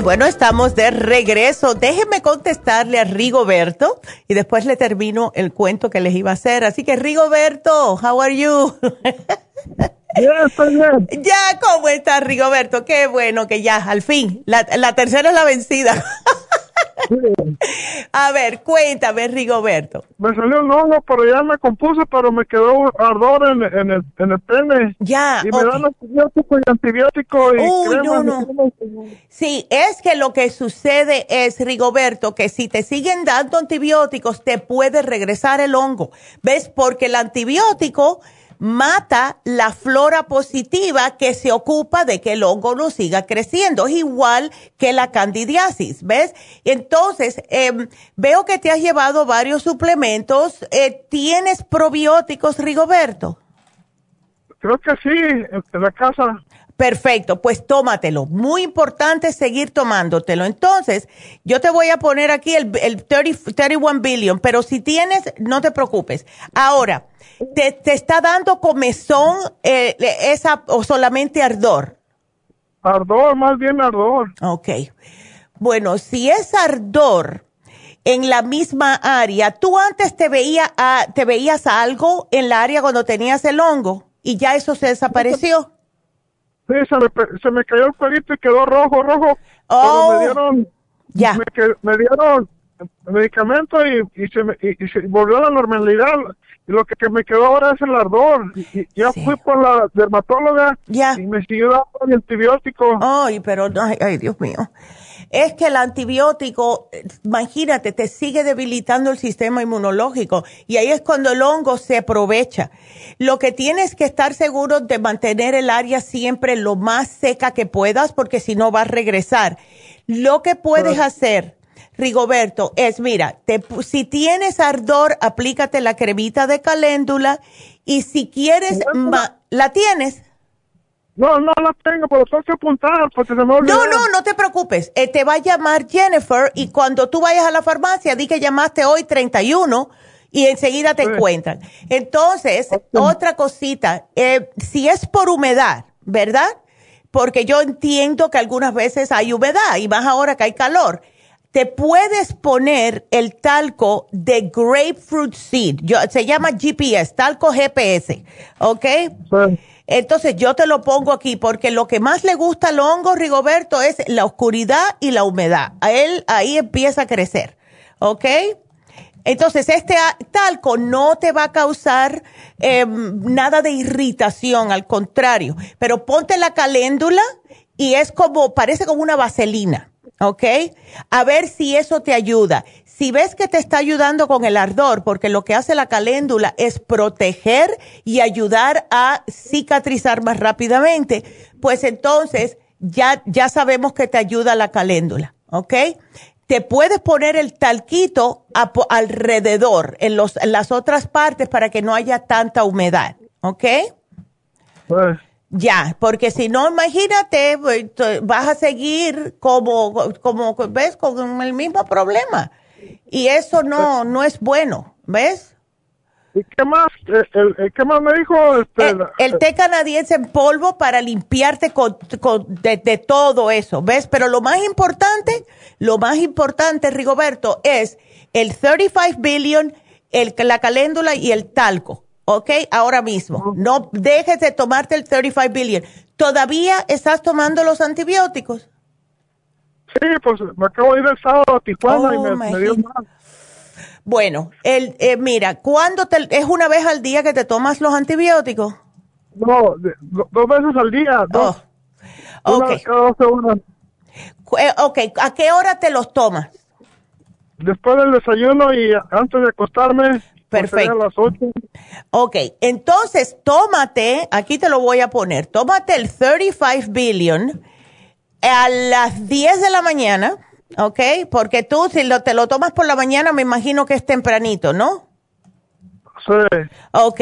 Y bueno, estamos de regreso. Déjenme contestarle a Rigoberto y después le termino el cuento que les iba a hacer. Así que Rigoberto, how are you? Ya, estoy bien. Ya, ¿cómo está Rigoberto? Qué bueno que ya, al fin, la, la tercera es la vencida. A ver, cuéntame, Rigoberto. Me salió un hongo, pero ya me compuse, pero me quedó ardor en, en, el, en el pene. Ya, Y me dan antibiótico y antibiótico y Uy, crema, no, no. Sí, es que lo que sucede es, Rigoberto, que si te siguen dando antibióticos, te puede regresar el hongo. ¿Ves? Porque el antibiótico mata la flora positiva que se ocupa de que el hongo no siga creciendo. Es igual que la candidiasis, ¿ves? Entonces, em, veo que te has llevado varios suplementos. Eh, ¿Tienes probióticos, Rigoberto? Creo que sí, en la casa. Perfecto, pues tómatelo. Muy importante seguir tomándotelo. Entonces, yo te voy a poner aquí el, el 30 31 billion, pero si tienes, no te preocupes. Ahora, ¿te, te está dando comezón eh, esa o solamente ardor? Ardor, más bien ardor. Ok. Bueno, si es ardor en la misma área, ¿tú antes te, veía, a- te veías algo en la área cuando tenías el hongo y ya eso se desapareció? Sí, se me, se me cayó el pelito y quedó rojo, rojo. Oh. Pero me dieron, Ya. me, dieron medicamento y, y se me, y, y se volvió a la normalidad. Y lo que, que me quedó ahora es el ardor. Y, y ya fui por la dermatóloga Ya. y me siguió dando el antibiótico. Ay, pero ay, Dios mío. Es que el antibiótico, imagínate, te sigue debilitando el sistema inmunológico y ahí es cuando el hongo se aprovecha. Lo que tienes que estar seguro de mantener el área siempre lo más seca que puedas porque si no va a regresar. Lo que puedes hacer, Rigoberto, es mira, te si tienes ardor, aplícate la cremita de caléndula y si quieres, ma- ¿la tienes? No, no la tengo, pero tengo que apuntar porque se me olvidó. No, no, no te preocupes. Eh, te va a llamar Jennifer y cuando tú vayas a la farmacia, di que llamaste hoy 31 y enseguida te Sí. encuentran. Entonces, otra cosita, eh, si es por humedad, ¿verdad? Porque yo entiendo que algunas veces hay humedad y más ahora que hay calor. Te puedes poner el talco de grapefruit seed. Yo- se llama GPS, talco GPS, ¿ok? Sí. Entonces yo te lo pongo aquí porque lo que más le gusta al hongo, Rigoberto, es la oscuridad y la humedad. A él ahí empieza a crecer, ¿ok? Entonces, este talco no te va a causar em, nada de irritación, al contrario, pero ponte la caléndula y es como, parece como una vaselina, ¿ok? A ver si eso te ayuda. Si ves que te está ayudando con el ardor, porque lo que hace la caléndula es proteger y ayudar a cicatrizar más rápidamente, pues entonces ya, ya sabemos que te ayuda la caléndula, ¿ok? Te puedes poner el talquito alrededor, en, los, en las otras partes, para que no haya tanta humedad, ¿ok? Pues. Ya, porque si no, imagínate, pues, vas a seguir como, como, ¿ves? Con el mismo problema. Y eso no, no es bueno, ¿ves? ¿Y qué más? Eh, el, ¿Qué más me dijo? Este, el, té canadiense en polvo para limpiarte con, de, todo eso, ¿ves? Pero lo más importante, lo más importante, Rigoberto, es el 35 billion, el, la caléndula y el talco, ¿ok? Ahora mismo. No dejes de tomarte el 35 billion. ¿Todavía estás tomando los antibióticos? Sí, pues me acabo de ir el sábado a Tijuana y oh, me, dio mal. Bueno, el, eh, mira, ¿cuándo te, es una vez al día que te tomas los antibióticos? No, dos veces al día. Dos. Oh. Okay. Eh, ok, ¿a qué hora te los tomas? Después del desayuno y antes de acostarme. Perfecto. A las Ok, entonces tómate, aquí te lo voy a poner, tómate el 35 billion a las 10 de la mañana, ¿ok? Porque tú si lo, te lo tomas por la mañana me imagino que es tempranito, ¿no? Sí. Ok,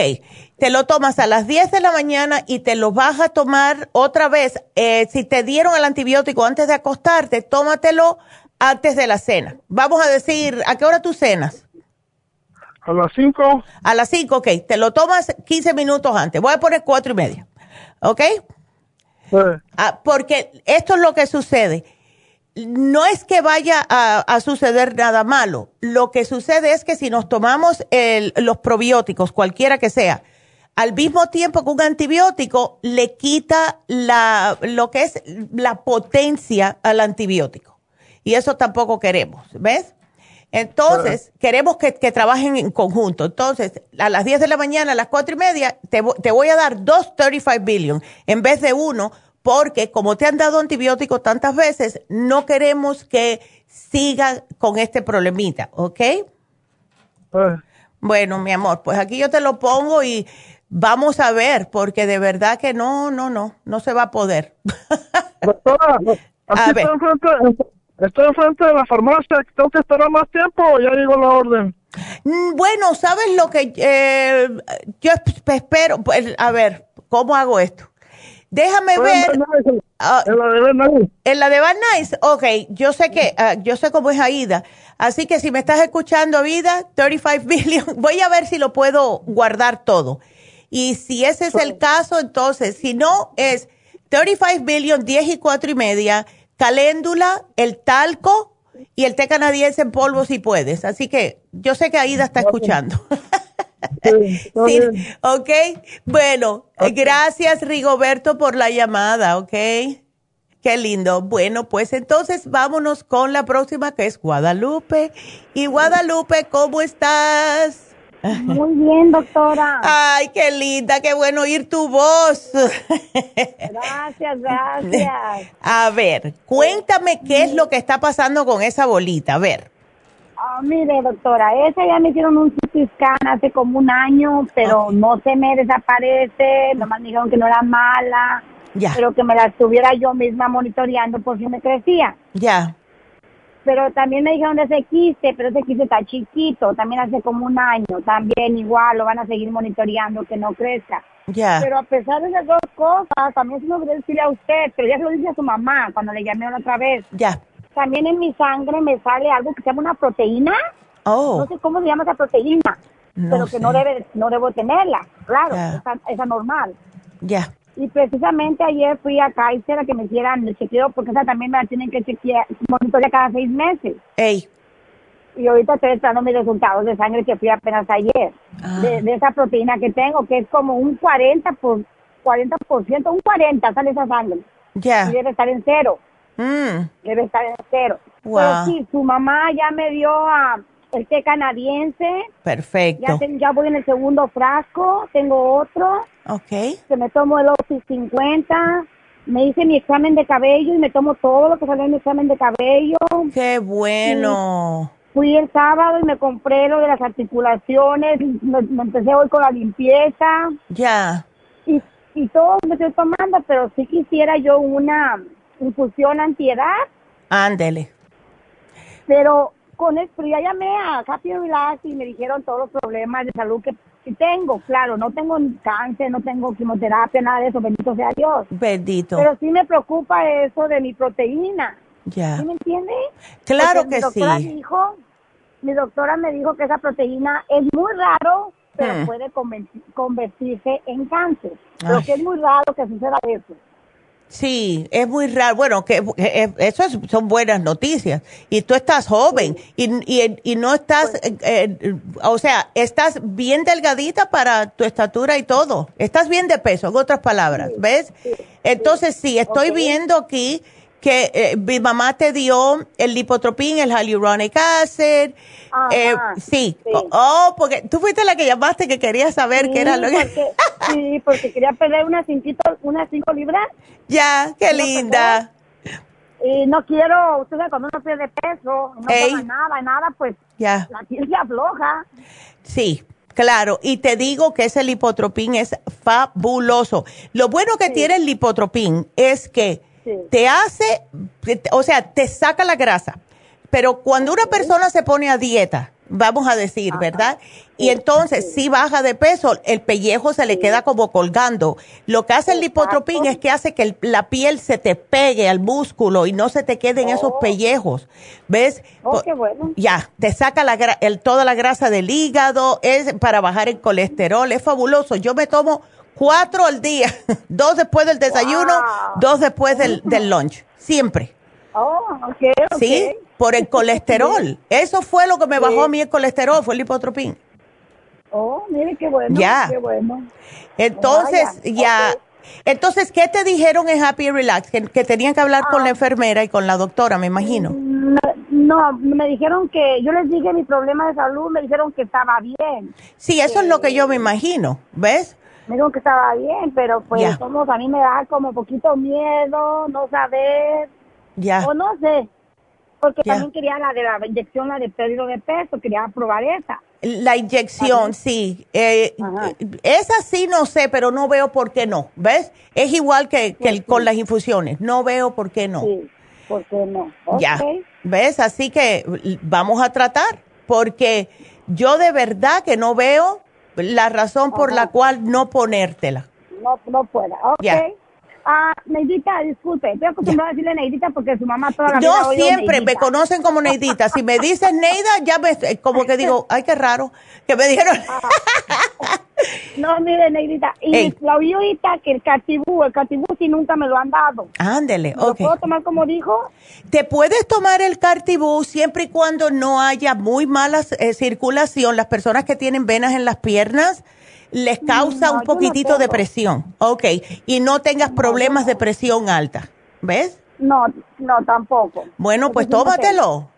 te lo tomas a las 10 de la mañana y te lo vas a tomar otra vez. Eh, si te dieron el antibiótico antes de acostarte, tómatelo antes de la cena. Vamos a decir, ¿a qué hora tú cenas? A las 5. A las 5, ok. Te lo tomas 15 minutos antes. Voy a poner 4 y media. ¿Ok? Ah, porque esto es lo que sucede. No es que vaya a, suceder nada malo. Lo que sucede es que si nos tomamos los probióticos, cualquiera que sea, al mismo tiempo que un antibiótico le quita la, lo que es la potencia al antibiótico. Y eso tampoco queremos, ¿ves? Entonces, queremos que, trabajen en conjunto. Entonces, a las 10 de la mañana, a las 4 y media, te, te voy a dar dos 35 billion en vez de uno, porque como te han dado antibióticos tantas veces, no queremos que siga con este problemita, ¿ok? Pues. Bueno, mi amor, pues aquí yo te lo pongo y vamos a ver, porque de verdad que no, no, no, no se va a poder. Doctora, a ver. Estoy enfrente de la farmacia, ¿tengo que esperar más tiempo o ya llegó la orden? Mm, bueno, ¿sabes lo que eh, yo espero? Pues, a ver, ¿cómo hago esto? Déjame ver. Ah, en la de Van Nice. En la de Van Nice, ok. Yo sé que, ah, yo sé cómo es Aida. Así que si me estás escuchando, Aida, 35 billion, voy a ver si lo puedo guardar todo. Y si ese es el caso, entonces, si no, es 35 billion, 10 y 4 y media caléndula, el talco y el té canadiense en polvo si puedes. Así que yo sé que Aida está escuchando. Sí, ok, bueno, gracias Rigoberto por la llamada, ok. Qué lindo. Bueno, pues entonces vámonos con la próxima que es Guadalupe. Y Guadalupe, ¿cómo estás? Muy bien, doctora. Ay, qué linda, qué bueno oír tu voz. Gracias, gracias. A ver, cuéntame qué es lo que está pasando con esa bolita, a ver. Ah, mire, doctora, esa ya me hicieron un CT scan hace como un año, pero no se me desaparece, nomás me dijeron que no era mala, ya. pero que me la estuviera yo misma monitoreando por si me crecía. Ya pero también me dijeron de ese quiste, pero ese quiste está chiquito, también hace como un año, también igual lo van a seguir monitoreando que no crezca. Ya. Pero a pesar de esas dos cosas, también se me olvidó decirle a usted, pero ya se lo dije a su mamá cuando le llamé otra vez. Ya. También en mi sangre me sale algo que se llama una proteína. Oh. No sé cómo se llama esa proteína, pero que no debe, no debo tenerla, claro, esa, esa normal. Ya. Y precisamente ayer fui a Kaiser a que me hicieran el chequeo, porque esa también me la tienen que chequear, monitorear cada seis meses. Ey. Y ahorita estoy esperando mis resultados de sangre que fui apenas ayer, ah. de, esa proteína que tengo, que es como un 40 por 40%, un 40 sale esa sangre. Ya. Y debe estar en cero. Mm. Debe estar en cero. Wow. Pero sí, su mamá ya me dio a el té canadiense. Perfecto. Ya, ten- ya voy en el segundo frasco, tengo otro. Ok. Que me tomo el Oxy 50. Me hice mi examen de cabello y me tomo todo lo que salió en mi examen de cabello. Qué bueno. Fui el sábado y me compré lo de las articulaciones. Me, me empecé hoy con la limpieza. Ya. Y, y todo me estoy tomando, pero sí quisiera yo una infusión antiedad. Ándele. Pero con esto, ya llamé a Happy Relax y me dijeron todos los problemas de salud que, tengo. Claro, no tengo cáncer, no tengo quimioterapia, nada de eso, bendito sea Dios. Bendito. Pero sí me preocupa eso de mi proteína. Ya. ¿Sí me entiende? Claro Porque que mi doctora sí. Dijo, mi doctora me dijo que esa proteína es muy raro, pero Hmm. puede convertirse en cáncer. Pero Ay. que es muy raro que suceda eso. Sí, es muy raro. Bueno, que eh, eso es- son buenas noticias. Y tú estás joven y, y, y no estás, Pues eh, eh, o sea, estás bien delgadita para tu estatura y todo. Estás bien de peso, en otras palabras, ¿ves? Entonces, sí, estoy viendo aquí que eh, mi mamá te dio el lipotropín, el hyaluronic acid. Eh, sí. sí. Oh, porque tú fuiste la que llamaste que quería saber qué era lo que... porque, sí, porque quería perder unas cinco, unas cinco libras. ya, qué Quiero linda. Y no quiero, usted sabe, cuando uno pierde peso, no Ey. toma nada, nada, pues Ya. la piel se afloja. Sí, claro. Y te digo que ese lipotropín es fabuloso. Lo bueno que tiene el lipotropín es que Sí. te hace, o sea, te saca la grasa. Pero cuando una persona se pone a dieta, vamos a decir, ¿verdad? Y entonces, si baja de peso, el pellejo se le queda como colgando. Lo que hace el lipotropín es que hace que el- la piel se te pegue al músculo y no se te queden esos pellejos. ¿Ves? Oh, qué bueno. ya, te saca la, el, toda la grasa del hígado, es para bajar el colesterol, es fabuloso. Yo me tomo cuatro al día, dos después del desayuno, Wow. dos después del, del lunch, siempre. Oh, ok, ok. ¿Sí? Por el colesterol. Eso fue lo que me bajó a mí el colesterol, fue el lipotropín. Oh, mire qué bueno. Ya. Qué bueno. Entonces, Vaya, ya. Entonces, ¿qué te dijeron en Happy Relax? Que, que tenían que hablar con la enfermera y con la doctora, me imagino. Me- No, me dijeron que, yo les dije mi problema de salud, me dijeron que estaba bien. Sí, eso es lo que yo me imagino, ¿ves? Me dijeron que estaba bien, pero pues Ya. somos, a mí me da como poquito miedo, no saber, Ya. o no sé. Porque Ya. también quería la de la inyección, la de pérdida de peso, quería probar esa. La inyección, sí. Eh, Ajá. esa sí no sé, pero no veo por qué no. ¿Ves? Es igual que, que el- con las infusiones. No veo por qué no. Sí, ¿por qué no? Ya. Ok. ¿Ves? Así que l- vamos a tratar, porque yo de verdad que no veo la razón por la cual no ponértela. No, no pueda. Ok. Ah, Neidita, disculpe, estoy acostumbrada a decirle Neidita porque su mamá toda la vida oído siempre me conocen como Neidita. Si me dices Neida, ya me, eh, como que digo, ay, qué raro, que me dijeron. No, mire, Neidita, y Ey. la que el catibú, el catibú sí nunca me lo han dado. Ándele, ¿Me ¿Lo ok. puedo tomar como dijo? Te puedes tomar el Cartibú siempre y cuando no haya muy mala eh, circulación. Las personas que tienen venas en las piernas les causa no, un no poquitito de presión. Ok. Y no tengas problemas de presión alta. ¿Ves? No, no, tampoco. Bueno, pues no tómatelo.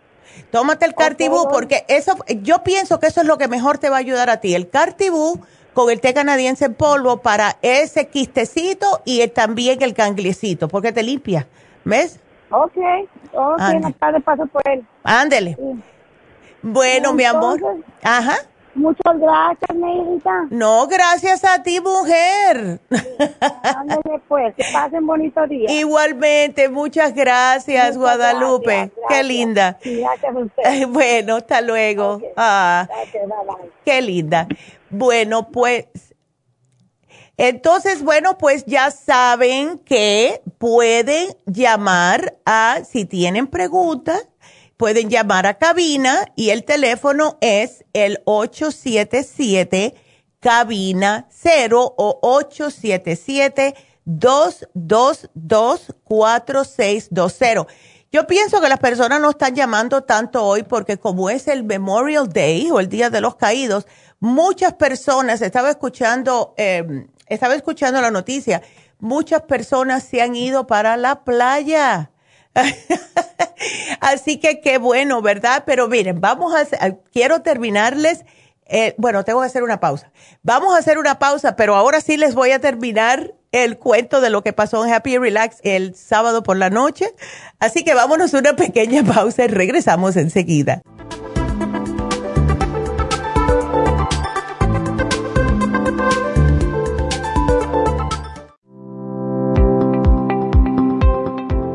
Tómate el Cartibú porque eso, yo pienso que eso es lo que mejor te va a ayudar a ti. El Cartibú con el té canadiense en polvo para ese quistecito y el- también el gangliecito porque te limpia. ¿Ves? Ok, ok, la tarde paso por él. Ándele. Sí. Bueno, mi amor. Ajá. Muchas gracias, Neidita. No, gracias a ti, mujer. Ándale, pues, que pasen bonito día. Igualmente, muchas gracias, Muchas Guadalupe. gracias, Qué linda. Gracias a usted. Bueno, hasta luego. Ah, Gracias, bye, bye. qué linda. Bueno, pues, entonces, bueno, pues ya saben que pueden llamar a, si tienen preguntas, pueden llamar a cabina y el teléfono es el 877 cabina 0 o 877 222 4620. Yo pienso que las personas no están llamando tanto hoy porque como es el Memorial Day o el Día de los Caídos, muchas personas, estaba escuchando eh, estaba escuchando la noticia, muchas personas se han ido para la playa. Así que qué bueno, ¿verdad? Pero miren, vamos a, quiero terminarles, eh, bueno, tengo que hacer una pausa. Vamos a hacer una pausa, pero ahora sí les voy a terminar el cuento de lo que pasó en Happy Relax el sábado por la noche. Así que vámonos a una pequeña pausa y regresamos enseguida.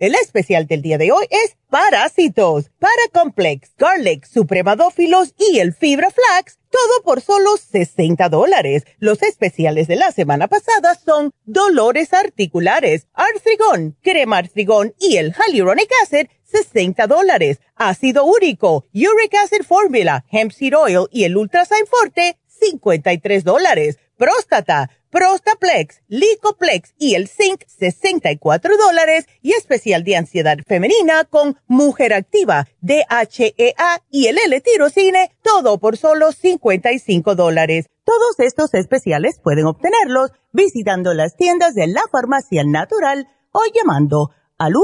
El especial del día de hoy es Parásitos, Paracomplex, Garlic, Supremadófilos y el Fibra Flax, todo por solo 60 dólares. Los especiales de la semana pasada son Dolores Articulares, Artrigón, Crema Artrigón y el Hyaluronic Acid, 60 dólares. Ácido úrico, Uric Acid Formula, Hemp Seed Oil y el Ultrasign Forte, 53 dólares. Próstata, Prostaplex, Licoplex y el Zinc, 64 dólares. Y especial de ansiedad femenina con Mujer Activa, DHEA y el L-Tirocine, todo por solo 55 dólares. Todos estos especiales pueden obtenerlos visitando las tiendas de la Farmacia Natural o llamando al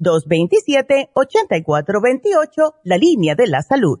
1-800-227-8428, la línea de la salud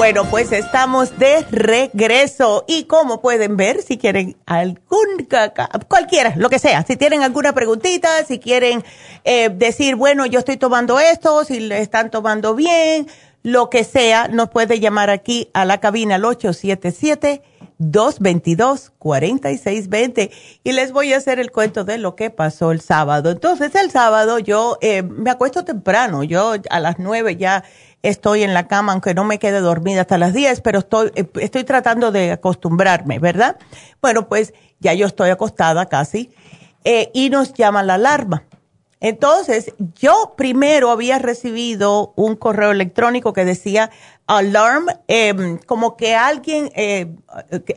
Bueno, pues estamos de regreso. Y como pueden ver, si quieren algún, cualquiera, lo que sea, si tienen alguna preguntita, si quieren eh, decir, bueno, yo estoy tomando esto, si le están tomando bien, lo que sea, nos puede llamar aquí a la cabina al 877-222-4620 y les voy a hacer el cuento de lo que pasó el sábado. Entonces, el sábado yo eh, me acuesto temprano, yo a las nueve ya estoy en la cama, aunque no me quede dormida hasta las 10, pero estoy, eh, estoy tratando de acostumbrarme, ¿verdad? Bueno, pues ya yo estoy acostada casi eh, y nos llama la alarma. Entonces, yo primero había recibido un correo electrónico que decía alarm, em, como que alguien eh,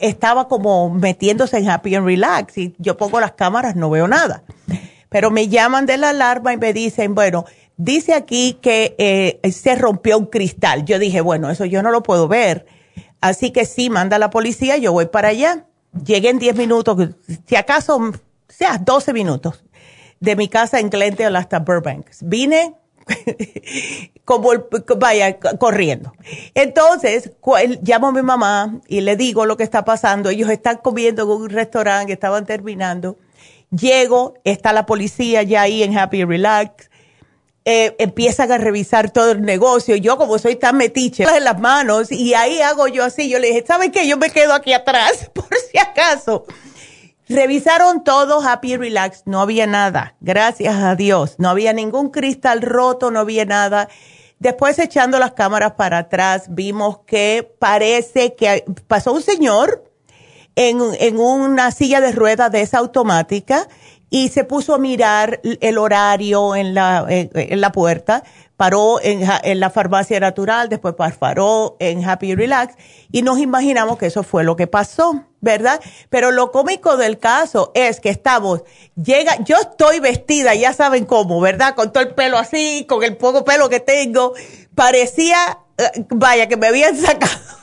estaba como metiéndose en happy and relax y yo pongo las cámaras, no veo nada. Pero me llaman de la alarma y me dicen, bueno, Dice aquí que eh, se rompió un cristal. Yo dije, bueno, eso yo no lo puedo ver. Así que sí, manda la policía, yo voy para allá. Llegué en 10 minutos, si acaso, sea 12 minutos, de mi casa en Glendale hasta Burbank. Vine como vaya corriendo. Entonces, llamo a mi mamá y le digo lo que está pasando. Ellos están comiendo en un restaurante, estaban terminando. Llego, está la policía ya ahí en Happy Relax eh, empiezan a revisar todo el negocio. Yo como soy tan metiche, en las manos y ahí hago yo así. Yo le dije, ¿saben qué? Yo me quedo aquí atrás por si acaso. Revisaron todo, happy relax, no había nada, gracias a Dios. No había ningún cristal roto, no había nada. Después echando las cámaras para atrás, vimos que parece que pasó un señor en, en una silla de ruedas de esa automática y se puso a mirar el horario en la, en, la puerta, paró en, la farmacia natural, después paró en Happy Relax y nos imaginamos que eso fue lo que pasó, ¿verdad? Pero lo cómico del caso es que estamos, llega, yo estoy vestida, ya saben cómo, ¿verdad? Con todo el pelo así, con el poco pelo que tengo, parecía, eh, vaya, que me habían sacado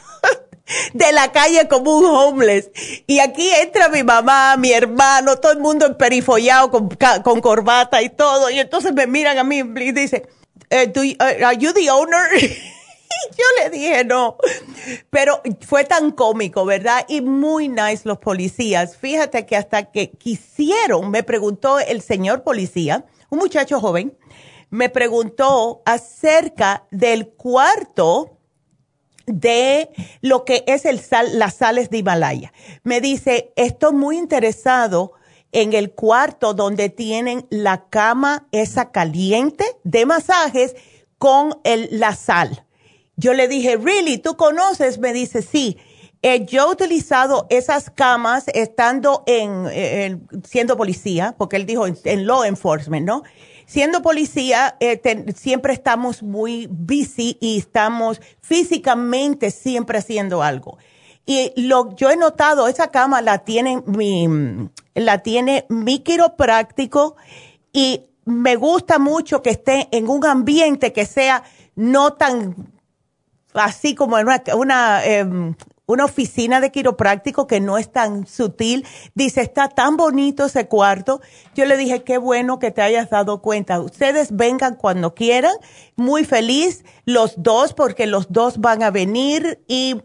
de la calle como un homeless. Y aquí entra mi mamá, mi hermano, todo el mundo emperifollado con, corbata y todo. Y entonces me miran a mí y dicen, eh, uh, ¿Are you the owner? y yo le dije no. Pero fue tan cómico, ¿verdad? Y muy nice los policías. Fíjate que hasta que quisieron, me preguntó el señor policía, un muchacho joven, me preguntó acerca del cuarto de lo que es el sal, las sales de Himalaya. Me dice, estoy muy interesado en el cuarto donde tienen la cama esa caliente de masajes con el, la sal. Yo le dije, ¿really? ¿Tú conoces? Me dice, sí. Eh, yo he utilizado esas camas estando en, siendo policía, porque él dijo en law enforcement, ¿no? Siendo policía, eh, siempre estamos muy busy y estamos físicamente siempre haciendo algo. Y lo, yo he notado, esa cama la tiene mi, la tiene mi quiropráctico y me gusta mucho que esté en un ambiente que sea no tan así como en una, una em, una oficina de quiropráctico que no es tan sutil. Dice, está tan bonito ese cuarto. Yo le dije, qué bueno que te hayas dado cuenta. Ustedes vengan cuando quieran. Muy feliz los dos porque los dos van a venir y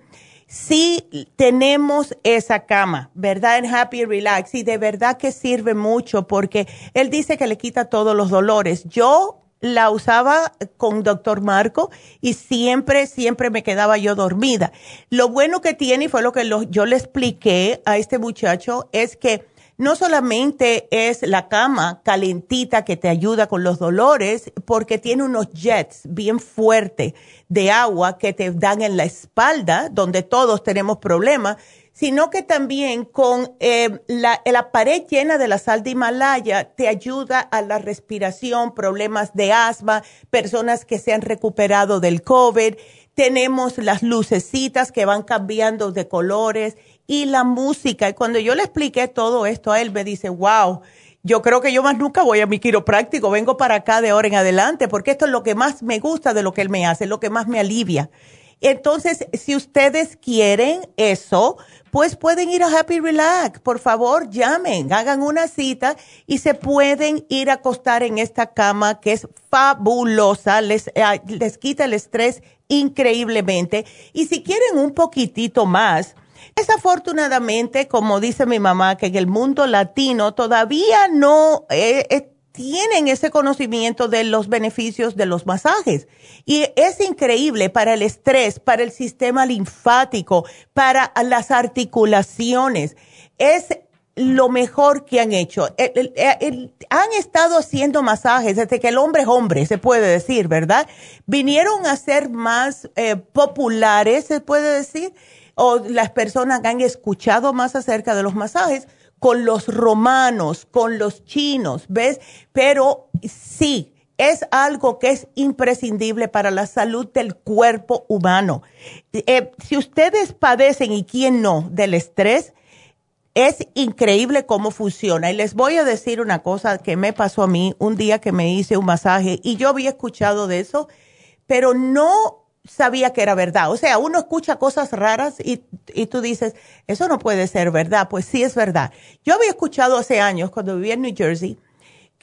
sí tenemos esa cama, ¿verdad? En Happy Relax y de verdad que sirve mucho porque él dice que le quita todos los dolores. Yo la usaba con doctor Marco y siempre, siempre me quedaba yo dormida. Lo bueno que tiene, y fue lo que yo le expliqué a este muchacho, es que no solamente es la cama calentita que te ayuda con los dolores, porque tiene unos jets bien fuertes de agua que te dan en la espalda, donde todos tenemos problemas, sino que también con eh, la, la, pared llena de la sal de Himalaya te ayuda a la respiración, problemas de asma, personas que se han recuperado del COVID. Tenemos las lucecitas que van cambiando de colores y la música. Y cuando yo le expliqué todo esto a él, me dice, wow, yo creo que yo más nunca voy a mi quiropráctico, vengo para acá de ahora en adelante, porque esto es lo que más me gusta de lo que él me hace, lo que más me alivia. Entonces, si ustedes quieren eso, pues pueden ir a Happy Relax. Por favor, llamen, hagan una cita y se pueden ir a acostar en esta cama que es fabulosa, les, eh, les quita el estrés increíblemente. Y si quieren un poquitito más, desafortunadamente, como dice mi mamá, que en el mundo latino todavía no... Eh, eh, tienen ese conocimiento de los beneficios de los masajes. Y es increíble para el estrés, para el sistema linfático, para las articulaciones. Es lo mejor que han hecho. han estado haciendo masajes desde que el hombre es hombre, se puede decir, ¿verdad? Vinieron a ser más eh, populares, se puede decir, o las personas han escuchado más acerca de los masajes con los romanos, con los chinos, ¿ves? Pero sí, es algo que es imprescindible para la salud del cuerpo humano. Eh, si ustedes padecen y quién no del estrés, es increíble cómo funciona. Y les voy a decir una cosa que me pasó a mí un día que me hice un masaje y yo había escuchado de eso, pero no sabía que era verdad. O sea, uno escucha cosas raras y, y, tú dices, eso no puede ser verdad. Pues sí es verdad. Yo había escuchado hace años, cuando vivía en New Jersey,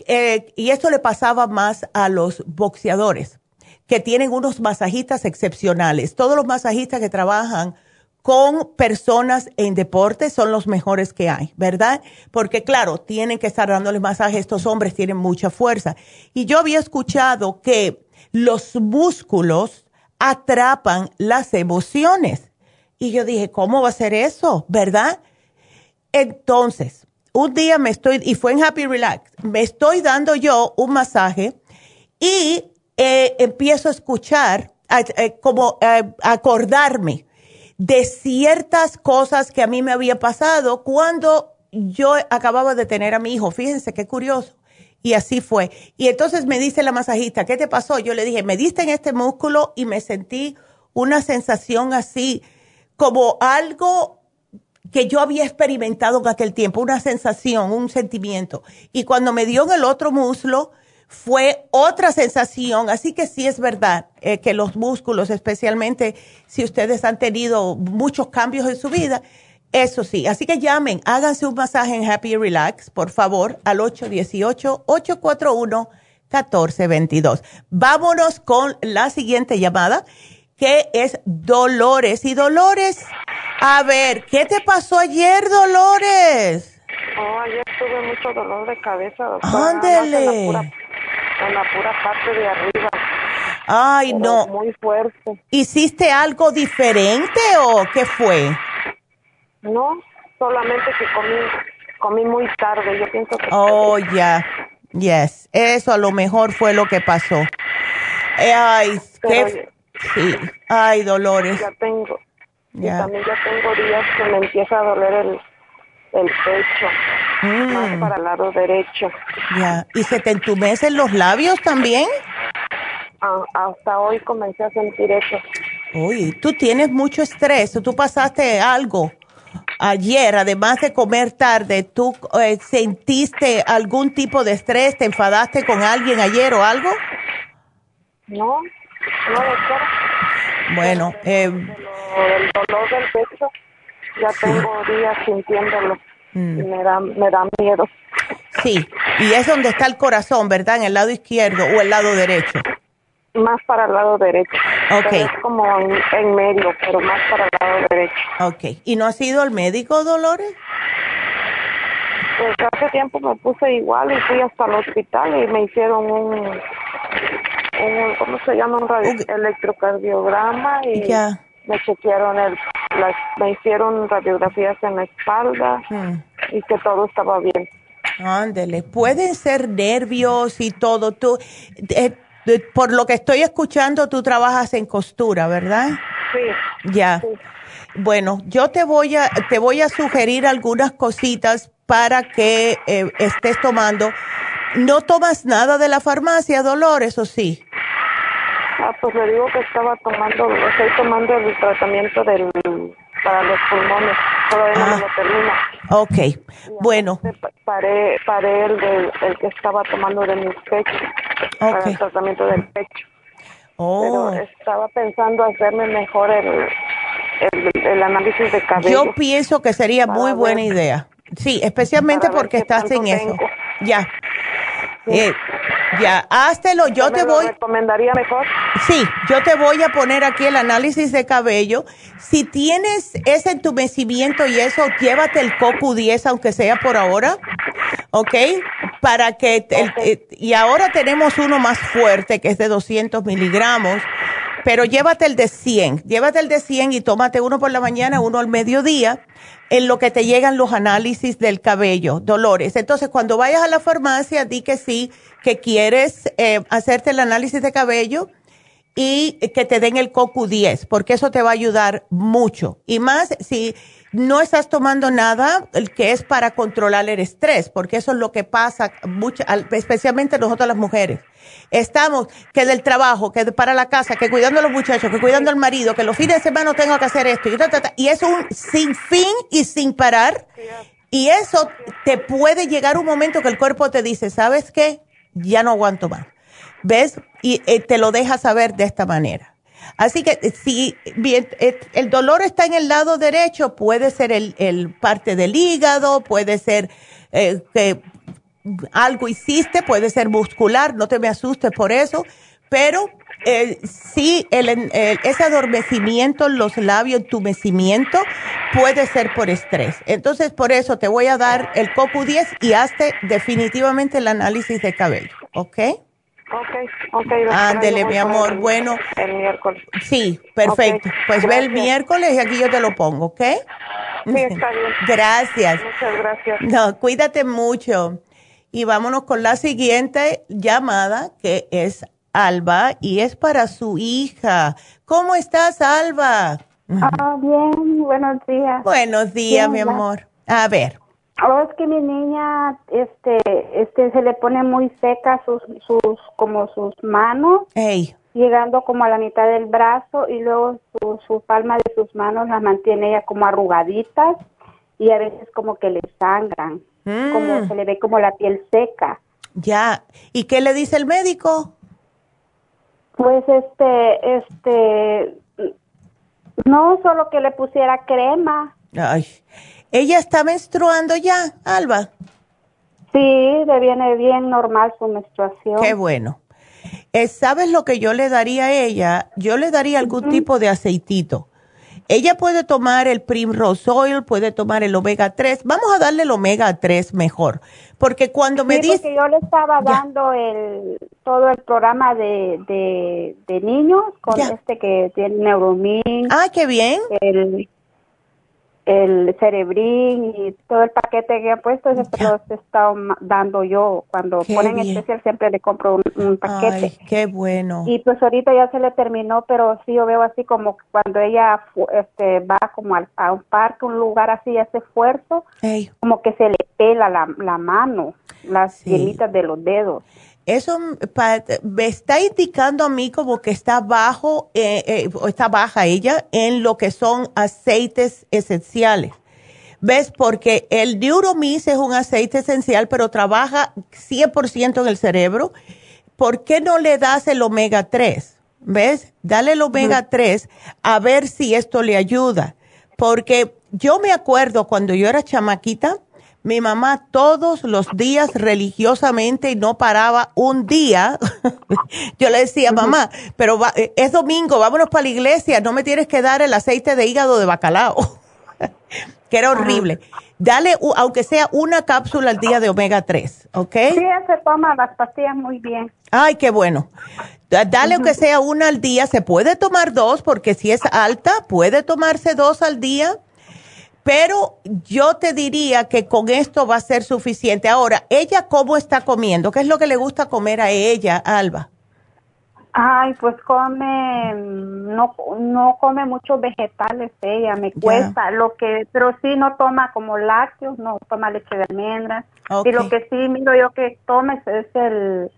eh, y esto le pasaba más a los boxeadores, que tienen unos masajistas excepcionales. Todos los masajistas que trabajan con personas en deporte son los mejores que hay, ¿verdad? Porque claro, tienen que estar dándoles masaje. Estos hombres tienen mucha fuerza. Y yo había escuchado que los músculos atrapan las emociones. Y yo dije, ¿cómo va a ser eso? ¿Verdad? Entonces, un día me estoy, y fue en Happy Relax, me estoy dando yo un masaje y eh, empiezo a escuchar, eh, como a acordarme de ciertas cosas que a mí me había pasado cuando yo acababa de tener a mi hijo. Fíjense qué curioso. Y así fue. Y entonces me dice la masajista, ¿qué te pasó? Yo le dije, me diste en este músculo y me sentí una sensación así, como algo que yo había experimentado en aquel tiempo, una sensación, un sentimiento. Y cuando me dio en el otro muslo, fue otra sensación. Así que sí es verdad eh, que los músculos, especialmente si ustedes han tenido muchos cambios en su vida, eso sí. Así que llamen, háganse un masaje en Happy Relax, por favor, al 818-841-1422. Vámonos con la siguiente llamada que es Dolores. Y Dolores, a ver, ¿qué te pasó ayer, Dolores? Oh, ayer tuve mucho dolor de cabeza, doctora. Ándele. En, la pura parte de arriba. Ay, no. Muy fuerte. ¿Hiciste algo diferente o qué fue? No, solamente que comí, comí muy tarde. Yo pienso que. Oh, ya. Yes. Eso a lo mejor fue lo que pasó. Eh, ay, qué Sí. Ay, dolores. Ya tengo. Ya. también ya tengo días que me empieza a doler el, el pecho. Más mm. para el lado derecho. Ya. ¿Y se te entumecen los labios también? Ah, hasta hoy comencé a sentir eso. Uy, tú tienes mucho estrés. Tú pasaste algo ayer, además de comer tarde, ¿tú eh, sentiste algún tipo de estrés? ¿Te enfadaste con alguien ayer o algo? No, no, doctora. Bueno, eh, el dolor del pecho, ya tengo días sintiéndolo. Mm. Y me da, me da miedo. Sí, y es donde está el corazón, ¿verdad? ¿En el lado izquierdo o el lado derecho? Más para el lado derecho. Ok. es como en, medio, pero más para el lado derecho. Ok. ¿Y no ha sido el médico, Dolores? Pues hace tiempo me puse igual y fui hasta el hospital y me hicieron un ¿cómo se llama? Un electrocardiograma y me chequearon el, me hicieron radiografías en la espalda hmm. y que todo estaba bien. Ándele, pueden ser nervios y todo. Tú, eh, por lo que estoy escuchando, tú trabajas en costura, ¿verdad? Sí. Ya. Bueno, yo te voy a te voy a sugerir algunas cositas para que eh, estés tomando ¿No tomas nada de la farmacia, Dolores, o sí? Ah, pues le digo que estaba tomando, estoy tomando el tratamiento del, para los pulmones. Todavía no lo termino. Ok, bueno. Paré, paré el, el que estaba tomando de mi pecho, para el tratamiento del pecho. Oh. Pero estaba pensando hacerme mejor el, el, análisis de cabello. Yo pienso que sería muy buena idea. Sí, especialmente porque estás en eso. Ya. Eh, ya, háztelo, yo te voy. recomendaría mejor? Sí, yo te voy a poner aquí el análisis de cabello. Si tienes ese entumecimiento y eso, llévate el CoQ10, aunque sea por ahora, ¿ok? Para que, eh, y ahora tenemos uno más fuerte que es de 200 miligramos pero llévate el de 100, llévate el de 100 y tómate uno por la mañana, uno al mediodía, en lo que te llegan los análisis del cabello, dolores. Entonces, cuando vayas a la farmacia, di que sí, que quieres eh, hacerte el análisis de cabello y que te den el CoQ10, porque eso te va a ayudar mucho. Y más si no estás tomando nada que es para controlar el estrés, porque eso es lo que pasa, mucho, especialmente nosotros las mujeres. Estamos que del trabajo, que para la casa, que cuidando a los muchachos, que cuidando al marido, que los fines de semana tengo que hacer esto. Y, y es un sin fin y sin parar. Y eso te puede llegar un momento que el cuerpo te dice, ¿sabes qué? Ya no aguanto más. ¿Ves? Y eh, te lo deja saber de esta manera. Así que eh, si bien, eh, el dolor está en el lado derecho, puede ser el, el parte del hígado, puede ser eh, que algo hiciste, puede ser muscular, no te me asustes por eso, pero eh, sí, el, ese adormecimiento en los labios, entumecimiento, puede ser por estrés. Entonces, por eso te voy a dar el CoQ10 y hazte definitivamente el análisis de cabello, ¿ok? Ok, ok. Ándele, mi amor. Bueno. El miércoles. Sí, perfecto. Pues ve el miércoles y aquí yo te lo pongo, ¿ok? Sí, está bien. Gracias. Muchas gracias. No, cuídate mucho. Y vámonos con la siguiente llamada, que es Alba y es para su hija. ¿Cómo estás, Alba? Ah, bien, buenos días. Buenos días, mi amor. A ver. Oh, es que mi niña, este, este, se le pone muy seca sus, sus, como sus manos. Llegando como a la mitad del brazo y luego su, su palma de sus manos las mantiene ella como arrugaditas y a veces como que le sangran, como mm. se le ve como la piel seca. Ya, ¿y qué le dice el médico? Pues este, este, no solo que le pusiera crema. Ay, ¿ella está menstruando ya, Alba? Sí, le viene bien normal su menstruación. Qué bueno. Eh, ¿Sabes lo que yo le daría a ella? Yo le daría algún tipo de aceitito ella puede tomar el Primrose Oil, puede tomar el Omega 3. Vamos a darle el Omega 3 mejor. Porque cuando me dice... Porque yo le estaba dando el, todo el programa de, de, niños con este que tiene Neuromin. Ah, qué bien. El, el cerebrín y todo el paquete que ha puesto, ese se los he estado dando yo. Cuando ponen especial siempre le compro un, paquete. Ay, qué bueno. Y pues ahorita ya se le terminó, pero sí yo veo así como cuando ella este, va como a un parque, un lugar así, hace esfuerzo, como que se le pela la, la mano, las sí. de los dedos eso me está indicando a mí como que está bajo, eh, eh, está baja ella en lo que son aceites esenciales. ¿Ves? Porque el Neuromis es un aceite esencial, pero trabaja 100% en el cerebro. ¿Por qué no le das el omega 3? ¿Ves? Dale el omega 3 a ver si esto le ayuda. Porque yo me acuerdo cuando yo era chamaquita, mi mamá todos los días religiosamente y no paraba un día. Yo le decía, mamá, pero eh, es domingo, vámonos para la iglesia, no me tienes que dar el aceite de hígado de bacalao. que era horrible. Dale, aunque sea una cápsula al día de omega 3, ¿ok? Sí, se toma las pastillas muy bien. Ay, qué bueno. Dale, aunque sea una al día, se puede tomar dos, porque si es alta, puede tomarse dos al día pero yo te diría que con esto va a ser suficiente. Ahora, ¿ella cómo está comiendo? ¿Qué es lo que le gusta comer a ella, Alba? Ay, pues come, no, no come muchos vegetales ella, me cuesta, lo que, pero sí no toma como lácteos, no toma leche de almendras. Y lo que sí miro yo que toma es, el,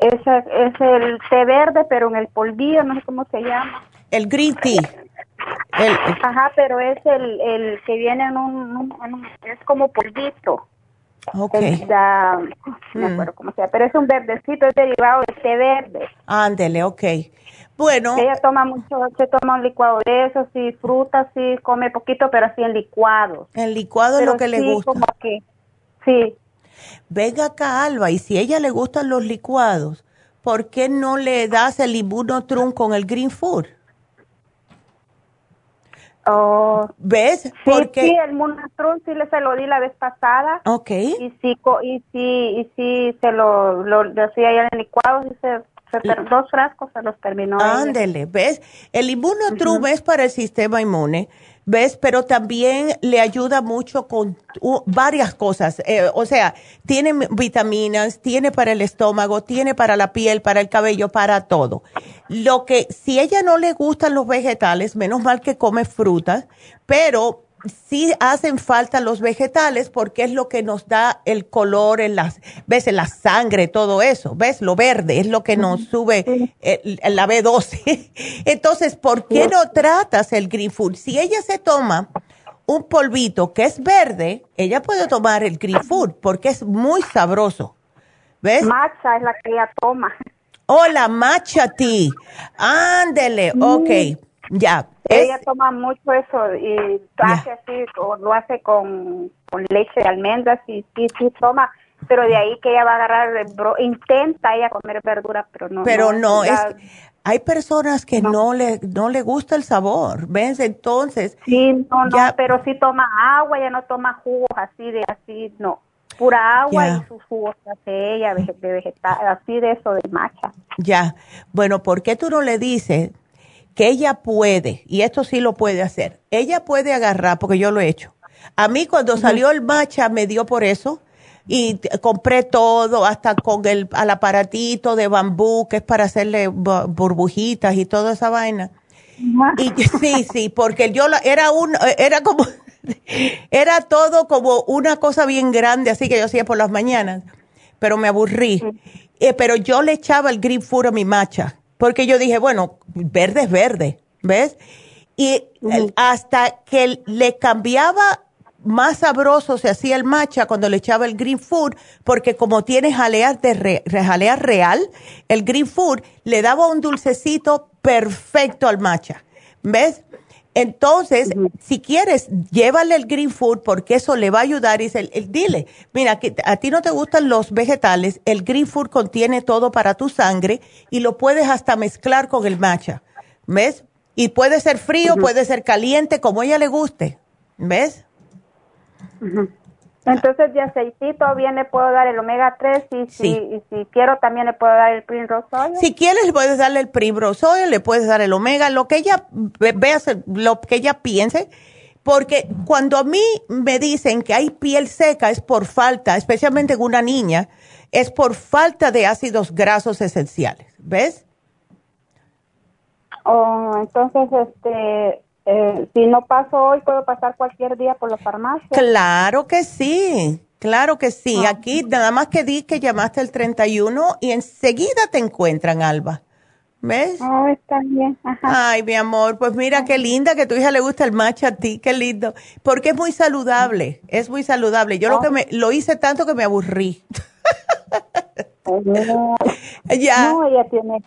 es, es el té verde, pero en el polvillo, no sé cómo se llama. El green tea. Ajá, pero es el, el que viene en un, es como polvito. Ok. no me acuerdo cómo sea, pero es un verdecito, es derivado de té verde. Ándele, ok. Bueno. Ella toma mucho, se toma un licuado de eso, sí, frutas, sí, come poquito, pero así en licuado. El licuado es lo que le gusta. Como que, sí. Venga acá, Alba, y si a ella le gustan los licuados, ¿por qué no le das el Ibunotrum con el Green Food? Oh, ¿Ves? Sí, Porque... sí, el Munatron sí le se lo di la vez pasada. Ok. Y sí, y sí, y sí se lo, lo decía ahí en licuado, y se, dos frascos se los terminó. Ándele, ¿ves? El Immunotrum es para el sistema inmune ¿ves? Pero también le ayuda mucho con varias cosas. Eh, o sea, tiene vitaminas, tiene para el estómago, tiene para la piel, para el cabello, para todo. Lo que, si ella no le gustan los vegetales, menos mal que come frutas, pero sí hacen falta los vegetales porque es lo que nos da el color en las, ves, en la sangre, todo eso, ves, lo verde es lo que nos sube la B12. Entonces, ¿por qué no tratas el green food? Si ella se toma un polvito que es verde, ella puede tomar el green food porque es muy sabroso. ¿Ves? Matcha es la que ella toma. Hola, matcha tea. Ándele, ok, ya. Ella toma mucho eso y hace así, o lo hace con, leche de almendras y sí, sí toma, pero de ahí que ella va a agarrar, intenta ella comer verdura, pero no. Pero no, es, hay personas que no. le no le gusta el sabor, ¿ves? Entonces. Sí, no, no, pero sí toma agua, ella no toma jugos así de así, no. Pura agua y sus jugos hace ella de vegetal, así de eso de macha. Ya, bueno, ¿por qué tú no le dices que ella puede, y esto sí lo puede hacer, ella puede agarrar, porque yo lo he hecho. A mí cuando salió el matcha me dio por eso, y compré todo, hasta con el al aparatito de bambú que es para hacerle burbujitas y toda esa vaina. Y sí, sí, porque yo era un, era como, era todo como una cosa bien grande, así que yo hacía por las mañanas, pero me aburrí. Eh, pero yo le echaba el green food a mi macha, porque yo dije, bueno, verde es verde, ¿ves? Y hasta que le cambiaba más sabroso se hacía el matcha cuando le echaba el green food, porque como tiene jaleas de re, real, el green food le daba un dulcecito perfecto al matcha. ¿Ves? Entonces, si quieres, llévale el green food porque eso le va a ayudar. Y dice, dile, mira, que a ti no te gustan los vegetales, el green food contiene todo para tu sangre y lo puedes hasta mezclar con el matcha. ¿Ves? Y puede ser frío, puede ser caliente, como a ella le guste. ¿Ves? Entonces, de aceitito bien le puedo dar el omega 3 y si, si quiero también le puedo dar el primrose oil. Si quieres, le puedes darle el primrose oil, le puedes dar el omega, lo que ella vea, lo que ella piense. Porque cuando a mí me dicen que hay piel seca es por falta, especialmente en una niña, es por falta de ácidos grasos esenciales. ¿Ves? Oh, entonces, este, eh, si no paso hoy, ¿puedo pasar cualquier día por la farmacia? Claro que sí, claro que sí. Ah. Aquí nada más que di que llamaste el 31 y enseguida te encuentran, Alba. ¿Ves? Oh, está bien. Ay, mi amor, pues mira qué linda que tu hija le gusta el matcha a ti, qué lindo. Porque es muy saludable, es muy saludable. Yo lo que me lo hice tanto que me aburrí. ya. No, ella tiene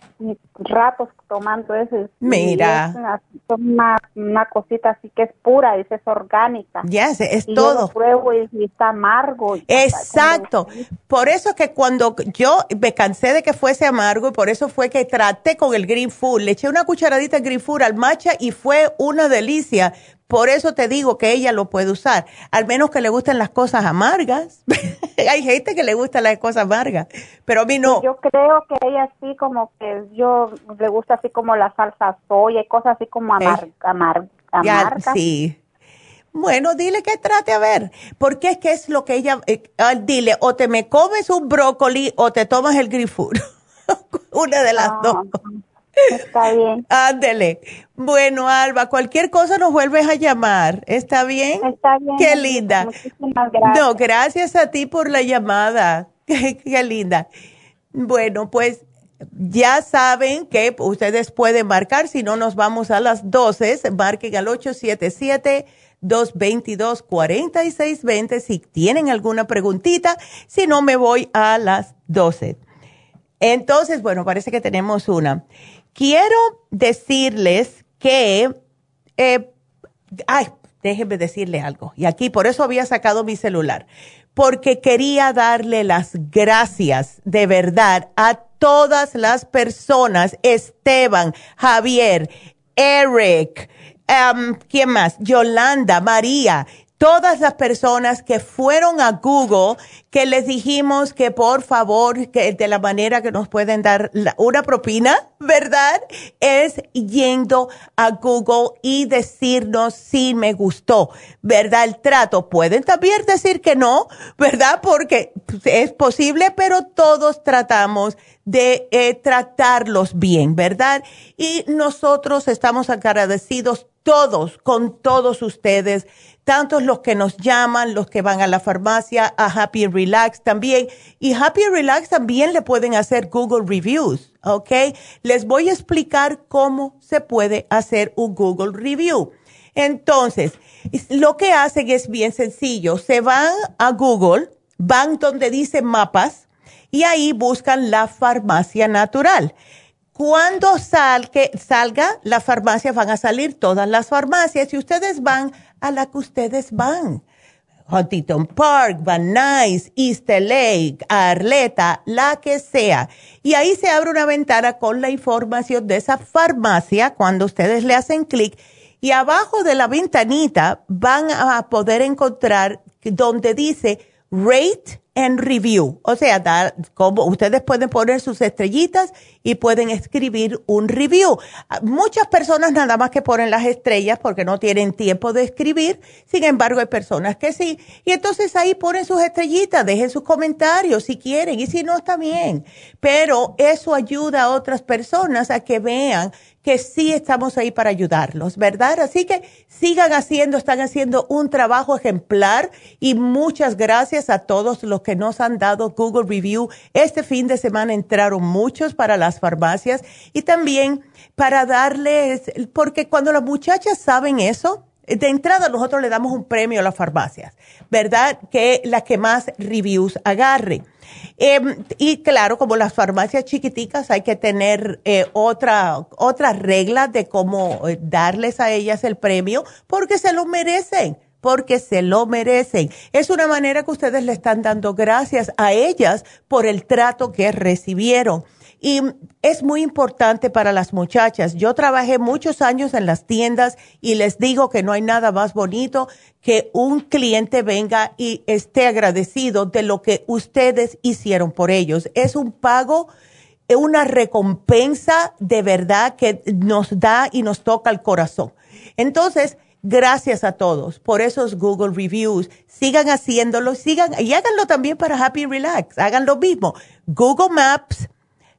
ratos tomando eso. Mira. Es una, una, cosita así que es pura, es, es orgánica. Ya, es, todo. Yo pruebo y, está amargo. Exacto. Por eso que cuando yo me cansé de que fuese amargo y por eso fue que traté con el Green Food. Le eché una cucharadita de Green Food al matcha y fue una delicia por eso te digo que ella lo puede usar, al menos que le gusten las cosas amargas. Hay gente que le gusta las cosas amargas, pero a mí no. Yo creo que ella sí como que yo le gusta así como la salsa soya y cosas así como amar, amar, amargas. sí. Bueno, dile que trate a ver, porque es que es lo que ella, eh, dile, o te me comes un brócoli o te tomas el grifur. Una de las ah, dos. Está bien. Ándele. Bueno, Alba, cualquier cosa nos vuelves a llamar. ¿Está bien? Está bien. Qué linda. Muchísimas gracias. No, gracias a ti por la llamada. Qué, linda. Bueno, pues ya saben que ustedes pueden marcar, si no nos vamos a las 12, marquen al 877-222-4620 si tienen alguna preguntita, si no me voy a las 12. Entonces, bueno, parece que tenemos una. Quiero decirles que, eh, ay, déjenme decirle algo. Y aquí, por eso había sacado mi celular, porque quería darle las gracias de verdad a todas las personas, Esteban, Javier, Eric, um, ¿quién más? Yolanda, María, todas las personas que fueron a Google, que les dijimos que por favor, que de la manera que nos pueden dar una propina, ¿verdad? Es yendo a Google y decirnos si me gustó, ¿verdad? El trato. Pueden también decir que no, ¿verdad? Porque es posible, pero todos tratamos de eh, tratarlos bien, ¿verdad? Y nosotros estamos agradecidos todos, con todos ustedes tantos los que nos llaman, los que van a la farmacia, a Happy Relax también. Y Happy Relax también le pueden hacer Google Reviews, ¿ok? Les voy a explicar cómo se puede hacer un Google Review. Entonces, lo que hacen es bien sencillo. Se van a Google, van donde dice mapas y ahí buscan la farmacia natural. Cuando salga la farmacia, van a salir todas las farmacias y ustedes van a la que ustedes van. Huntington Park, Van Nuys, East Lake, Arleta, la que sea. Y ahí se abre una ventana con la información de esa farmacia cuando ustedes le hacen clic. Y abajo de la ventanita van a poder encontrar donde dice Rate en review. O sea, dar, como ustedes pueden poner sus estrellitas y pueden escribir un review. Muchas personas nada más que ponen las estrellas porque no tienen tiempo de escribir. Sin embargo, hay personas que sí. Y entonces ahí ponen sus estrellitas, dejen sus comentarios si quieren y si no, está bien. Pero eso ayuda a otras personas a que vean que sí estamos ahí para ayudarlos, ¿verdad? Así que sigan haciendo, están haciendo un trabajo ejemplar y muchas gracias a todos los que nos han dado Google Review. Este fin de semana entraron muchos para las farmacias y también para darles, porque cuando las muchachas saben eso, de entrada nosotros le damos un premio a las farmacias, ¿verdad? Que la que más reviews agarre. Em, y claro, como las farmacias chiquiticas, hay que tener eh, otra, otra regla de cómo eh, darles a ellas el premio porque se lo merecen porque se lo merecen. Es una manera que ustedes le están dando gracias a ellas por el trato que recibieron. Y es muy importante para las muchachas. Yo trabajé muchos años en las tiendas y les digo que no hay nada más bonito que un cliente venga y esté agradecido de lo que ustedes hicieron por ellos. Es un pago, una recompensa de verdad que nos da y nos toca el corazón. Entonces, gracias a todos por esos Google Reviews. Sigan haciéndolo, sigan y háganlo también para Happy Relax. Hagan lo mismo. Google Maps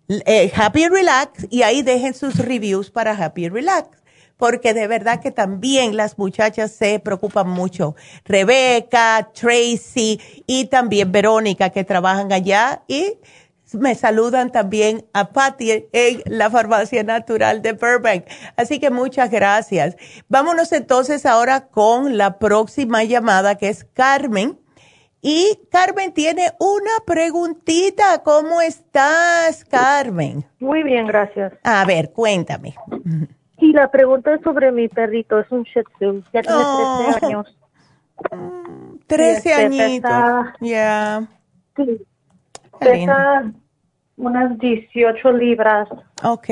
eh, Happy Relax y ahí dejen sus reviews para Happy Relax. Porque de verdad que también las muchachas se preocupan mucho. Rebeca, Tracy y también Verónica que trabajan allá y me saludan también a Patty en la farmacia natural de Burbank. Así que muchas gracias. Vámonos entonces ahora con la próxima llamada que es Carmen y Carmen tiene una preguntita. ¿Cómo estás, Carmen? Muy bien, gracias. A ver, cuéntame. Sí, la pregunta es sobre mi perrito. Es un Shih Tzu. Ya tiene 13 años. 13 añitos. Ya. Sí. Pesa unas 18 libras. Ok.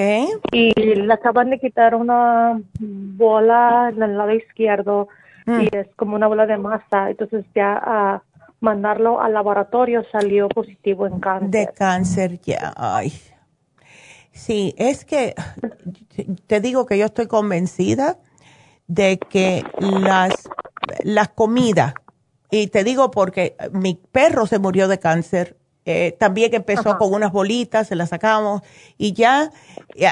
Y le acaban de quitar una bola en el lado izquierdo. Mm. Y es como una bola de masa. Entonces ya... Uh, mandarlo al laboratorio salió positivo en cáncer. De cáncer, ya. Ay. Sí, es que te digo que yo estoy convencida de que las, las comidas, y te digo porque mi perro se murió de cáncer, eh, también empezó con unas bolitas, se las sacamos, y ya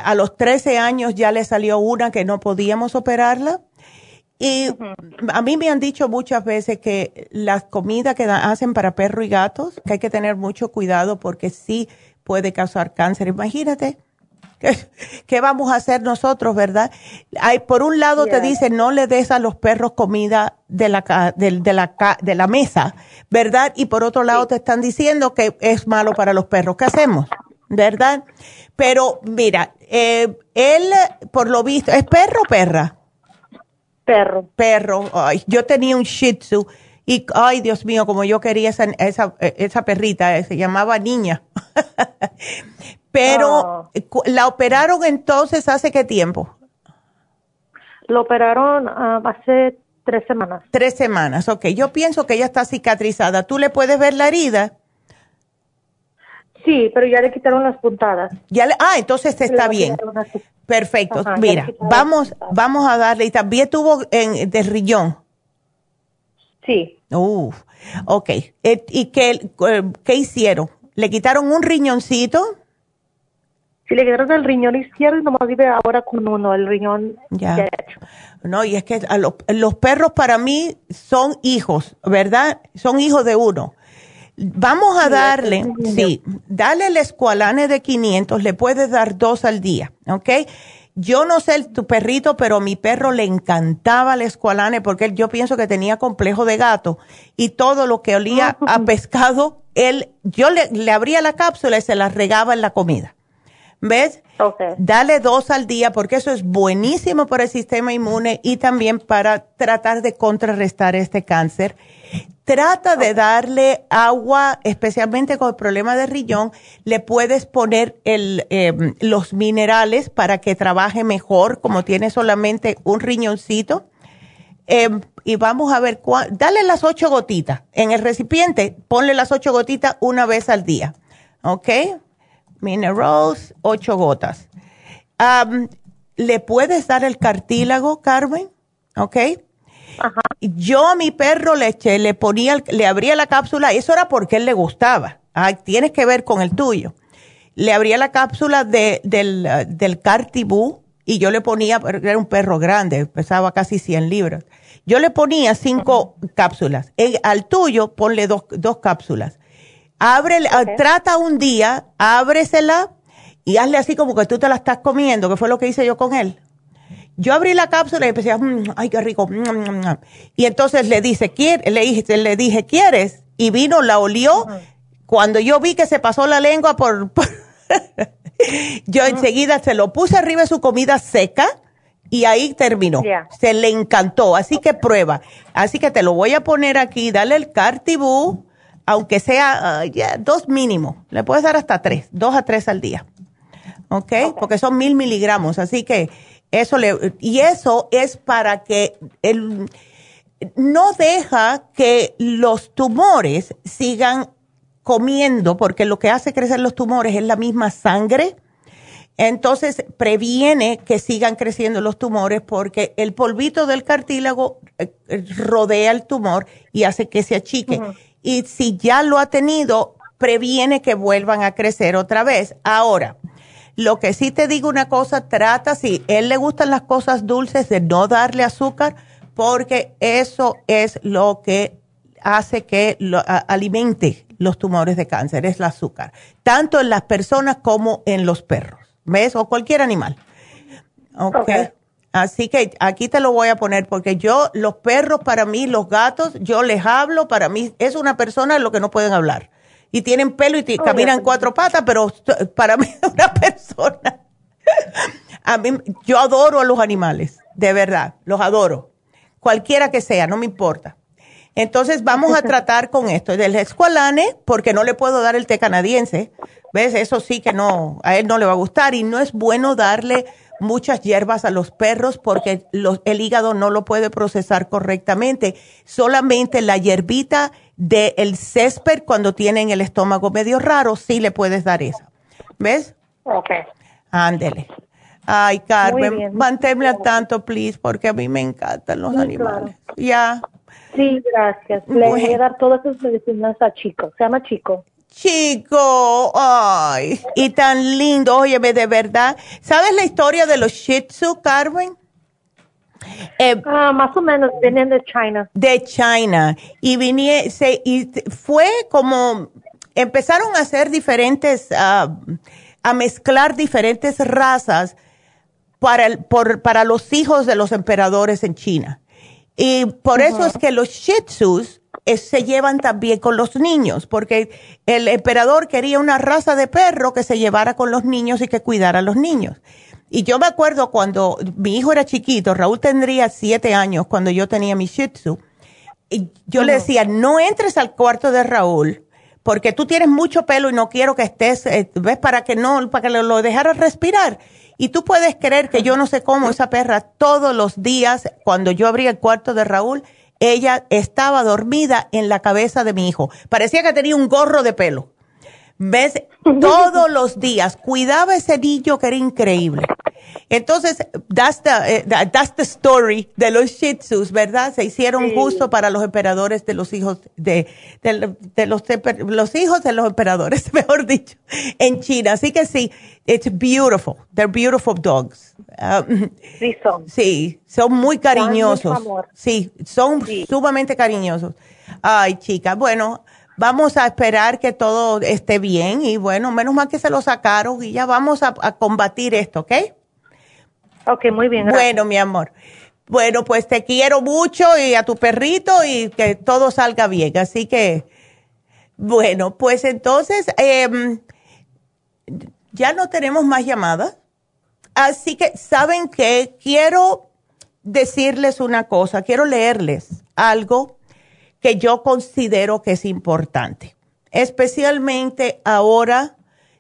a los 13 años ya le salió una que no podíamos operarla y a mí me han dicho muchas veces que las comidas que hacen para perros y gatos, que hay que tener mucho cuidado porque sí puede causar cáncer. Imagínate. ¿Qué, vamos a hacer nosotros, verdad? Hay, por un lado te dicen no le des a los perros comida de la, de, la, de la mesa, ¿verdad? Y por otro lado te están diciendo que es malo para los perros. ¿Qué hacemos? ¿Verdad? Pero mira, eh, él, por lo visto, ¿es perro o perra? Perro. Perro. Ay, yo tenía un Shih Tzu y, ay, Dios mío, como yo quería esa, esa, esa perrita, eh, se llamaba Niña. Pero, oh. ¿la operaron entonces hace qué tiempo? Lo operaron ah, hace tres semanas. Tres semanas, ok. Yo pienso que ella está cicatrizada. ¿Tú le puedes ver la herida? Sí, pero ya le quitaron las puntadas. Ya ah, entonces está bien. Perfecto. Mira, vamos, vamos a darle. Y también tuvo en, de riñón. Sí. Uf, ok. Eh, ¿Y qué, eh, qué hicieron? ¿Le quitaron un riñoncito? Sí, le quitaron el riñón izquierdo y nomás vive ahora con uno, el riñón ya. No, y es que los perros para mí son hijos, ¿verdad? Son hijos de uno. Vamos a darle, sí, dale el escualane de 500, le puedes dar dos al día, ¿ok? Yo no sé tu perrito, pero a mi perro le encantaba el escualane porque yo pienso que tenía complejo de gato y todo lo que olía a pescado, él, yo le, le abría la cápsula y se la regaba en la comida. ¿Ves? Okay. Dale dos al día porque eso es buenísimo para el sistema inmune y también para tratar de contrarrestar este cáncer. Trata de darle agua, especialmente con el problema de riñón, le puedes poner el, em, los minerales para que trabaje mejor, como tiene solamente un riñoncito. Em, y vamos a ver, dale las ocho gotitas. En el recipiente, ponle las ocho gotitas una vez al día. ¿Ok? Minerals, ocho gotas. ¿Le puedes dar el cartílago, Carmen? ¿Ok? Ajá. Yo a mi perro le eché, le ponía, le abría la cápsula, eso era porque él le gustaba. Ay, tienes que ver con el tuyo. Le abría la cápsula de, del, del Cartibú y yo le ponía, era un perro grande, pesaba casi 100 libras. Yo le ponía cinco cápsulas. al tuyo, ponle dos, dos cápsulas. Abre, trata un día, ábresela y hazle así como que tú te la estás comiendo, que fue lo que hice yo con él. Yo abrí la cápsula y empecé, mm, ay, qué rico. Mm, mm, y entonces le dice, le dije, le dije, ¿quieres? Y vino, la olió. Cuando yo vi que se pasó la lengua por yo enseguida se lo puse arriba de su comida seca y ahí terminó. Se le encantó, así que prueba. Así que te lo voy a poner aquí, dale el cartibú, aunque sea ah, dos mínimo. Le puedes dar hasta tres, dos a tres al día. ¿Ok? Porque son mil miligramos, así que eso le... Y eso es para que el, no deja que los tumores sigan comiendo, porque lo que hace crecer los tumores es la misma sangre. Entonces previene que sigan creciendo los tumores porque el polvito del cartílago eh, rodea el tumor y hace que se achique. Y si ya lo ha tenido, previene que vuelvan a crecer otra vez. Ahora, lo que sí te digo una cosa, trata, si él le gustan las cosas dulces, de no darle azúcar, porque eso es lo que hace que lo, alimente los tumores de cáncer, es el azúcar, tanto en las personas como en los perros, ¿ves? O cualquier animal. Ok. Así que aquí te lo voy a poner porque yo, los perros para mí, los gatos, yo les hablo, para mí es una persona lo que no pueden hablar. Y tienen pelo y caminan cuatro patas, pero para mí es una persona. a mí, yo adoro a los animales, de verdad, los adoro. Cualquiera que sea, no me importa. Entonces vamos a tratar con esto del escualane, porque no le puedo dar el té canadiense. ¿Ves? Eso sí que no, a él no le va a gustar y no es bueno darle muchas hierbas a los perros porque el hígado no lo puede procesar correctamente. Solamente la hierbita del césped cuando tienen el estómago medio raro, sí le puedes dar esa. ¿Ves? Ok. Ándele. Ay, Carmen, manténme al tanto, please, porque a mí me encantan los animales. Ya. Sí, gracias. Le voy a dar todas esas medicinas a Chico. Se llama Chico. Chico, ay, y tan lindo, óyeme, de verdad. ¿Sabes la historia de los Shih Tzu, Carmen? Eh, ah, más o menos, vienen de China. De China. Y, vinie, se, y fue como, empezaron a hacer diferentes, uh, a mezclar diferentes razas para, el, por, para los hijos de los emperadores en China. Y por eso es que los Shih Tzus eh, se llevan también con los niños, porque el emperador quería una raza de perro que se llevara con los niños y que cuidara a los niños. Y yo me acuerdo cuando mi hijo era chiquito, Raúl tendría siete años cuando yo tenía mi Shih Tzu, y yo le decía, no entres al cuarto de Raúl, porque tú tienes mucho pelo y no quiero que estés, eh, ves, para que no, para que lo, lo dejaras respirar. Y tú puedes creer que yo no sé cómo esa perra todos los días, cuando yo abría el cuarto de Raúl, ella estaba dormida en la cabeza de mi hijo. Parecía que tenía un gorro de pelo. ¿Ves? Todos los días. Cuidaba ese niño que era increíble. Entonces, that's the, eh, that's the story de los Shih Tzus, ¿verdad? Se hicieron justo para los emperadores de los hijos de, de, los, los hijos de los emperadores, mejor dicho, en China. Así que sí, it's beautiful. They're beautiful dogs. Um, sí, son. Sí, son muy cariñosos. Sí, son sumamente cariñosos. Ay, chica, bueno, vamos a esperar que todo esté bien y bueno, menos mal que se lo sacaron y ya vamos a, a combatir esto, ¿ok? Ok, muy bien. Bueno, mi amor. Bueno, pues te quiero mucho y a tu perrito y que todo salga bien. Así que, bueno, pues entonces, em, ya no tenemos más llamadas. Así que, ¿saben qué? Quiero decirles una cosa, quiero leerles algo que yo considero que es importante, especialmente ahora,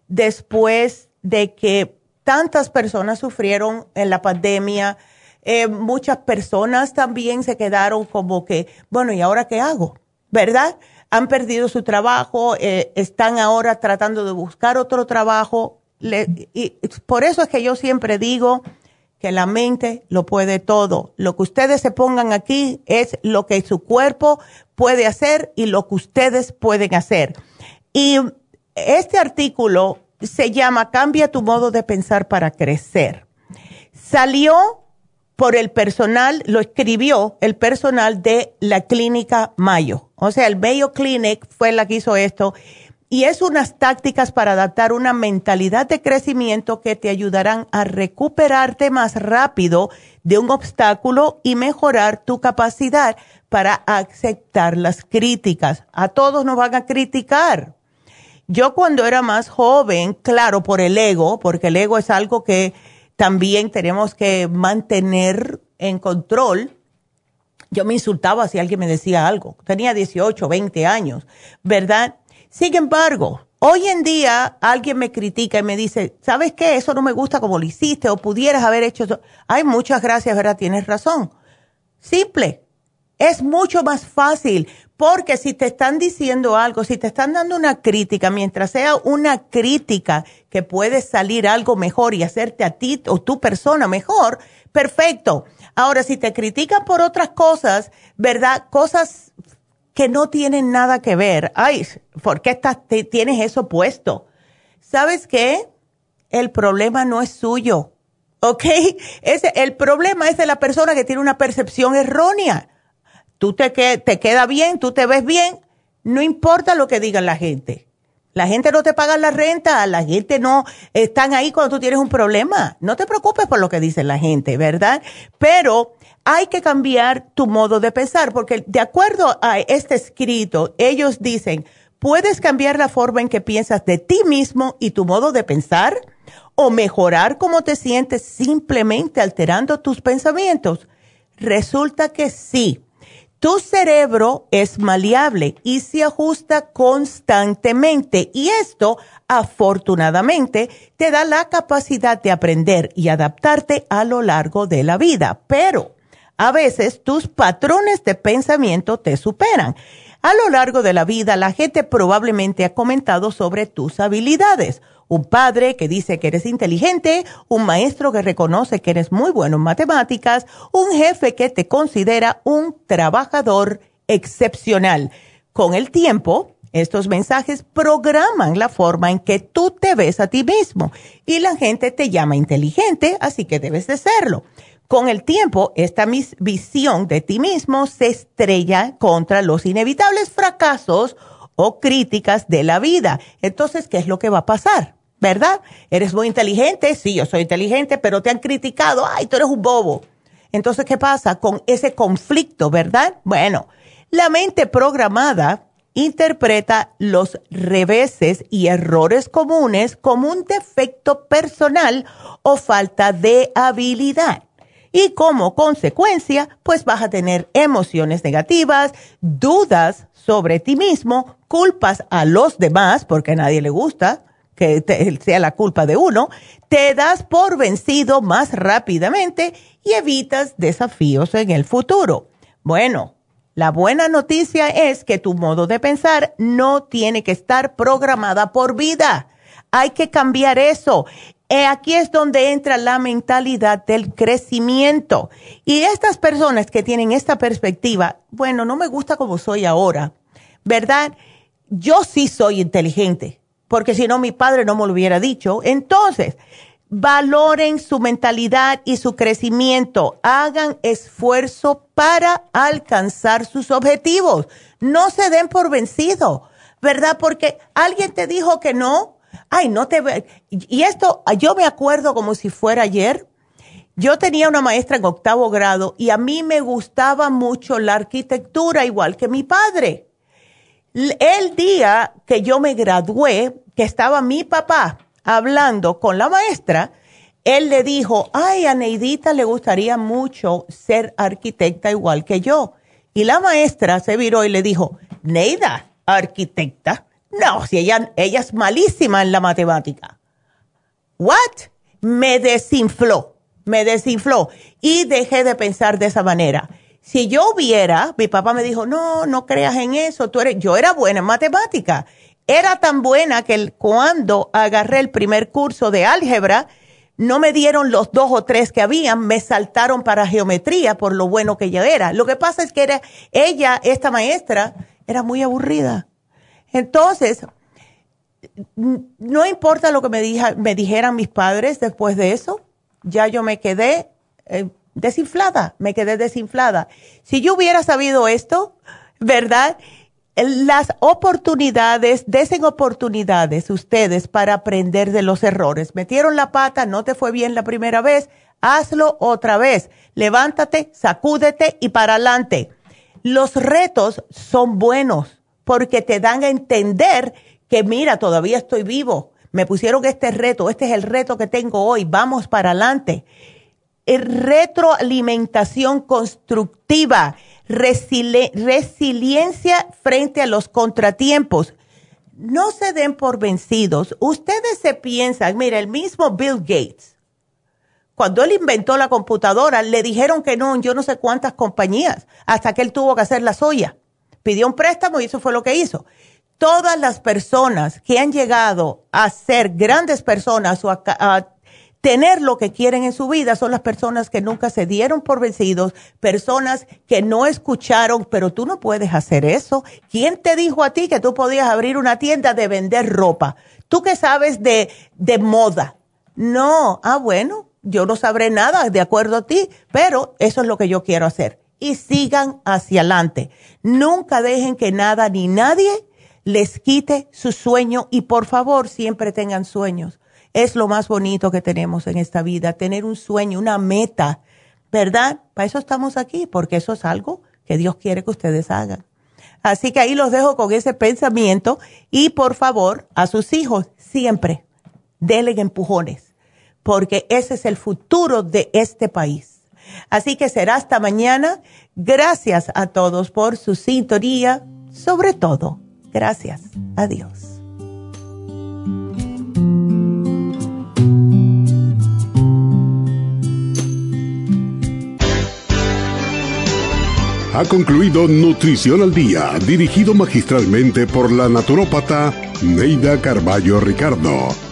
después de que tantas personas sufrieron en la pandemia, Eh, muchas personas también se quedaron como que, bueno, ¿y ahora qué hago? ¿Verdad? Han perdido su trabajo, eh, están ahora tratando de buscar otro trabajo. y por eso es que yo siempre digo que la mente lo puede todo. Lo que ustedes se pongan aquí es lo que su cuerpo puede hacer y lo que ustedes pueden hacer. Y este artículo se llama Cambia tu modo de pensar para crecer. Salió por el personal, lo escribió el personal de la clínica Mayo. O sea, el Mayo Clinic fue la que hizo esto. Y es unas tácticas para adaptar una mentalidad de crecimiento que te ayudarán a recuperarte más rápido de un obstáculo y mejorar tu capacidad para aceptar las críticas. A todos nos van a criticar. Yo cuando era más joven, claro, por el ego, porque el ego es algo que también tenemos que mantener en control. Yo me insultaba si alguien me decía algo. Tenía 18, 20 años, ¿verdad? Sin embargo, hoy en día alguien me critica y me dice, ¿sabes qué? Eso no me gusta como lo hiciste o pudieras haber hecho eso. Ay, muchas gracias, ¿verdad? Tienes razón. Simple. Es mucho más fácil porque si te están diciendo algo, si te están dando una crítica, mientras sea una crítica que puede salir algo mejor y hacerte a ti o tu persona mejor, perfecto. Ahora, si te critican por otras cosas, ¿verdad? Cosas que no tienen nada que ver. Ay, ¿por qué estás, tienes eso puesto? ¿Sabes qué? El problema no es suyo. ¿Ok? Ese, el problema es de la persona que tiene una percepción errónea tú te, te queda bien, tú te ves bien, no importa lo que digan la gente. La gente no te paga la renta, la gente no están ahí cuando tú tienes un problema. No te preocupes por lo que dice la gente, ¿verdad? Pero hay que cambiar tu modo de pensar, porque de acuerdo a este escrito, ellos dicen, puedes cambiar la forma en que piensas de ti mismo y tu modo de pensar o mejorar cómo te sientes simplemente alterando tus pensamientos. Resulta que sí. Tu cerebro es maleable y se ajusta constantemente y esto afortunadamente te da la capacidad de aprender y adaptarte a lo largo de la vida, pero a veces tus patrones de pensamiento te superan. A lo largo de la vida la gente probablemente ha comentado sobre tus habilidades un padre que dice que eres inteligente, un maestro que reconoce que eres muy bueno en matemáticas, un jefe que te considera un trabajador excepcional. Con el tiempo, estos mensajes programan la forma en que tú te ves a ti mismo y la gente te llama inteligente, así que debes de serlo. Con el tiempo, esta visión de ti mismo se estrella contra los inevitables fracasos o críticas de la vida. Entonces, ¿qué es lo que va a pasar? ¿verdad? Eres muy inteligente, sí, yo soy inteligente, pero te han criticado, ay, tú eres un bobo. Entonces, ¿qué pasa con ese conflicto, verdad? Bueno, la mente programada interpreta los reveses y errores comunes como un defecto personal o falta de habilidad. Y como consecuencia, pues vas a tener emociones negativas, dudas sobre ti mismo, culpas a los demás, porque a nadie le gusta, que sea la culpa de uno, te das por vencido más rápidamente y evitas desafíos en el futuro. Bueno, la buena noticia es que tu modo de pensar no tiene que estar programada por vida. Hay que cambiar eso. Aquí es donde entra la mentalidad del crecimiento. Y estas personas que tienen esta perspectiva, bueno, no me gusta como soy ahora, ¿verdad? Yo sí soy inteligente porque si no mi padre no me lo hubiera dicho. Entonces, valoren su mentalidad y su crecimiento, hagan esfuerzo para alcanzar sus objetivos. No se den por vencido, ¿verdad? Porque alguien te dijo que no. Ay, no te ve. Y esto, yo me acuerdo como si fuera ayer. Yo tenía una maestra en octavo grado y a mí me gustaba mucho la arquitectura, igual que mi padre. El día que yo me gradué, que estaba mi papá hablando con la maestra, él le dijo, ay, a Neidita le gustaría mucho ser arquitecta igual que yo. Y la maestra se viró y le dijo, Neida, arquitecta. No, si ella, ella es malísima en la matemática. ¿What? Me desinfló. me desinfló y dejé de pensar de esa manera. Si yo hubiera, mi papá me dijo, no, no creas en eso, tú eres, yo era buena en matemática. Era tan buena que cuando agarré el primer curso de álgebra, no me dieron los dos o tres que habían, me saltaron para geometría por lo bueno que yo era. Lo que pasa es que era, ella, esta maestra, era muy aburrida. Entonces, no importa lo que me, dijeran mis padres después de eso, ya yo me quedé eh, desinflada, me quedé desinflada. Si yo hubiera sabido esto, ¿verdad? Las oportunidades, desen oportunidades ustedes para aprender de los errores. Metieron la pata, no te fue bien la primera vez, hazlo otra vez. Levántate, sacúdete y para adelante. Los retos son buenos porque te dan a entender que mira, todavía estoy vivo. Me pusieron este reto, este es el reto que tengo hoy, vamos para adelante retroalimentación constructiva, resiliencia frente a los contratiempos. No se den por vencidos. Ustedes se piensan, mira, el mismo Bill Gates, cuando él inventó la computadora, le dijeron que no yo no sé cuántas compañías, hasta que él tuvo que hacer la suya. Pidió un préstamo y eso fue lo que hizo. Todas las personas que han llegado a ser grandes personas o a, tener lo que quieren en su vida son las personas que nunca se dieron por vencidos, personas que no escucharon, pero tú no puedes hacer eso. ¿Quién te dijo a ti que tú podías abrir una tienda de vender ropa? ¿Tú qué sabes de, de moda? No, ah, bueno, yo no sabré nada de acuerdo a ti, pero eso es lo que yo quiero hacer. Y sigan hacia adelante. Nunca dejen que nada ni nadie les quite su sueño y por favor siempre tengan sueños es lo más bonito que tenemos en esta vida, tener un sueño, una meta, ¿verdad? Para eso estamos aquí, porque eso es algo que Dios quiere que ustedes hagan. Así que ahí los dejo con ese pensamiento y por favor a sus hijos siempre denle empujones, porque ese es el futuro de este país. Así que será hasta mañana. Gracias a todos por su sintonía, sobre todo. Gracias. Adiós. Ha concluido Nutrición al Día, dirigido magistralmente por la naturópata Neida Carballo Ricardo.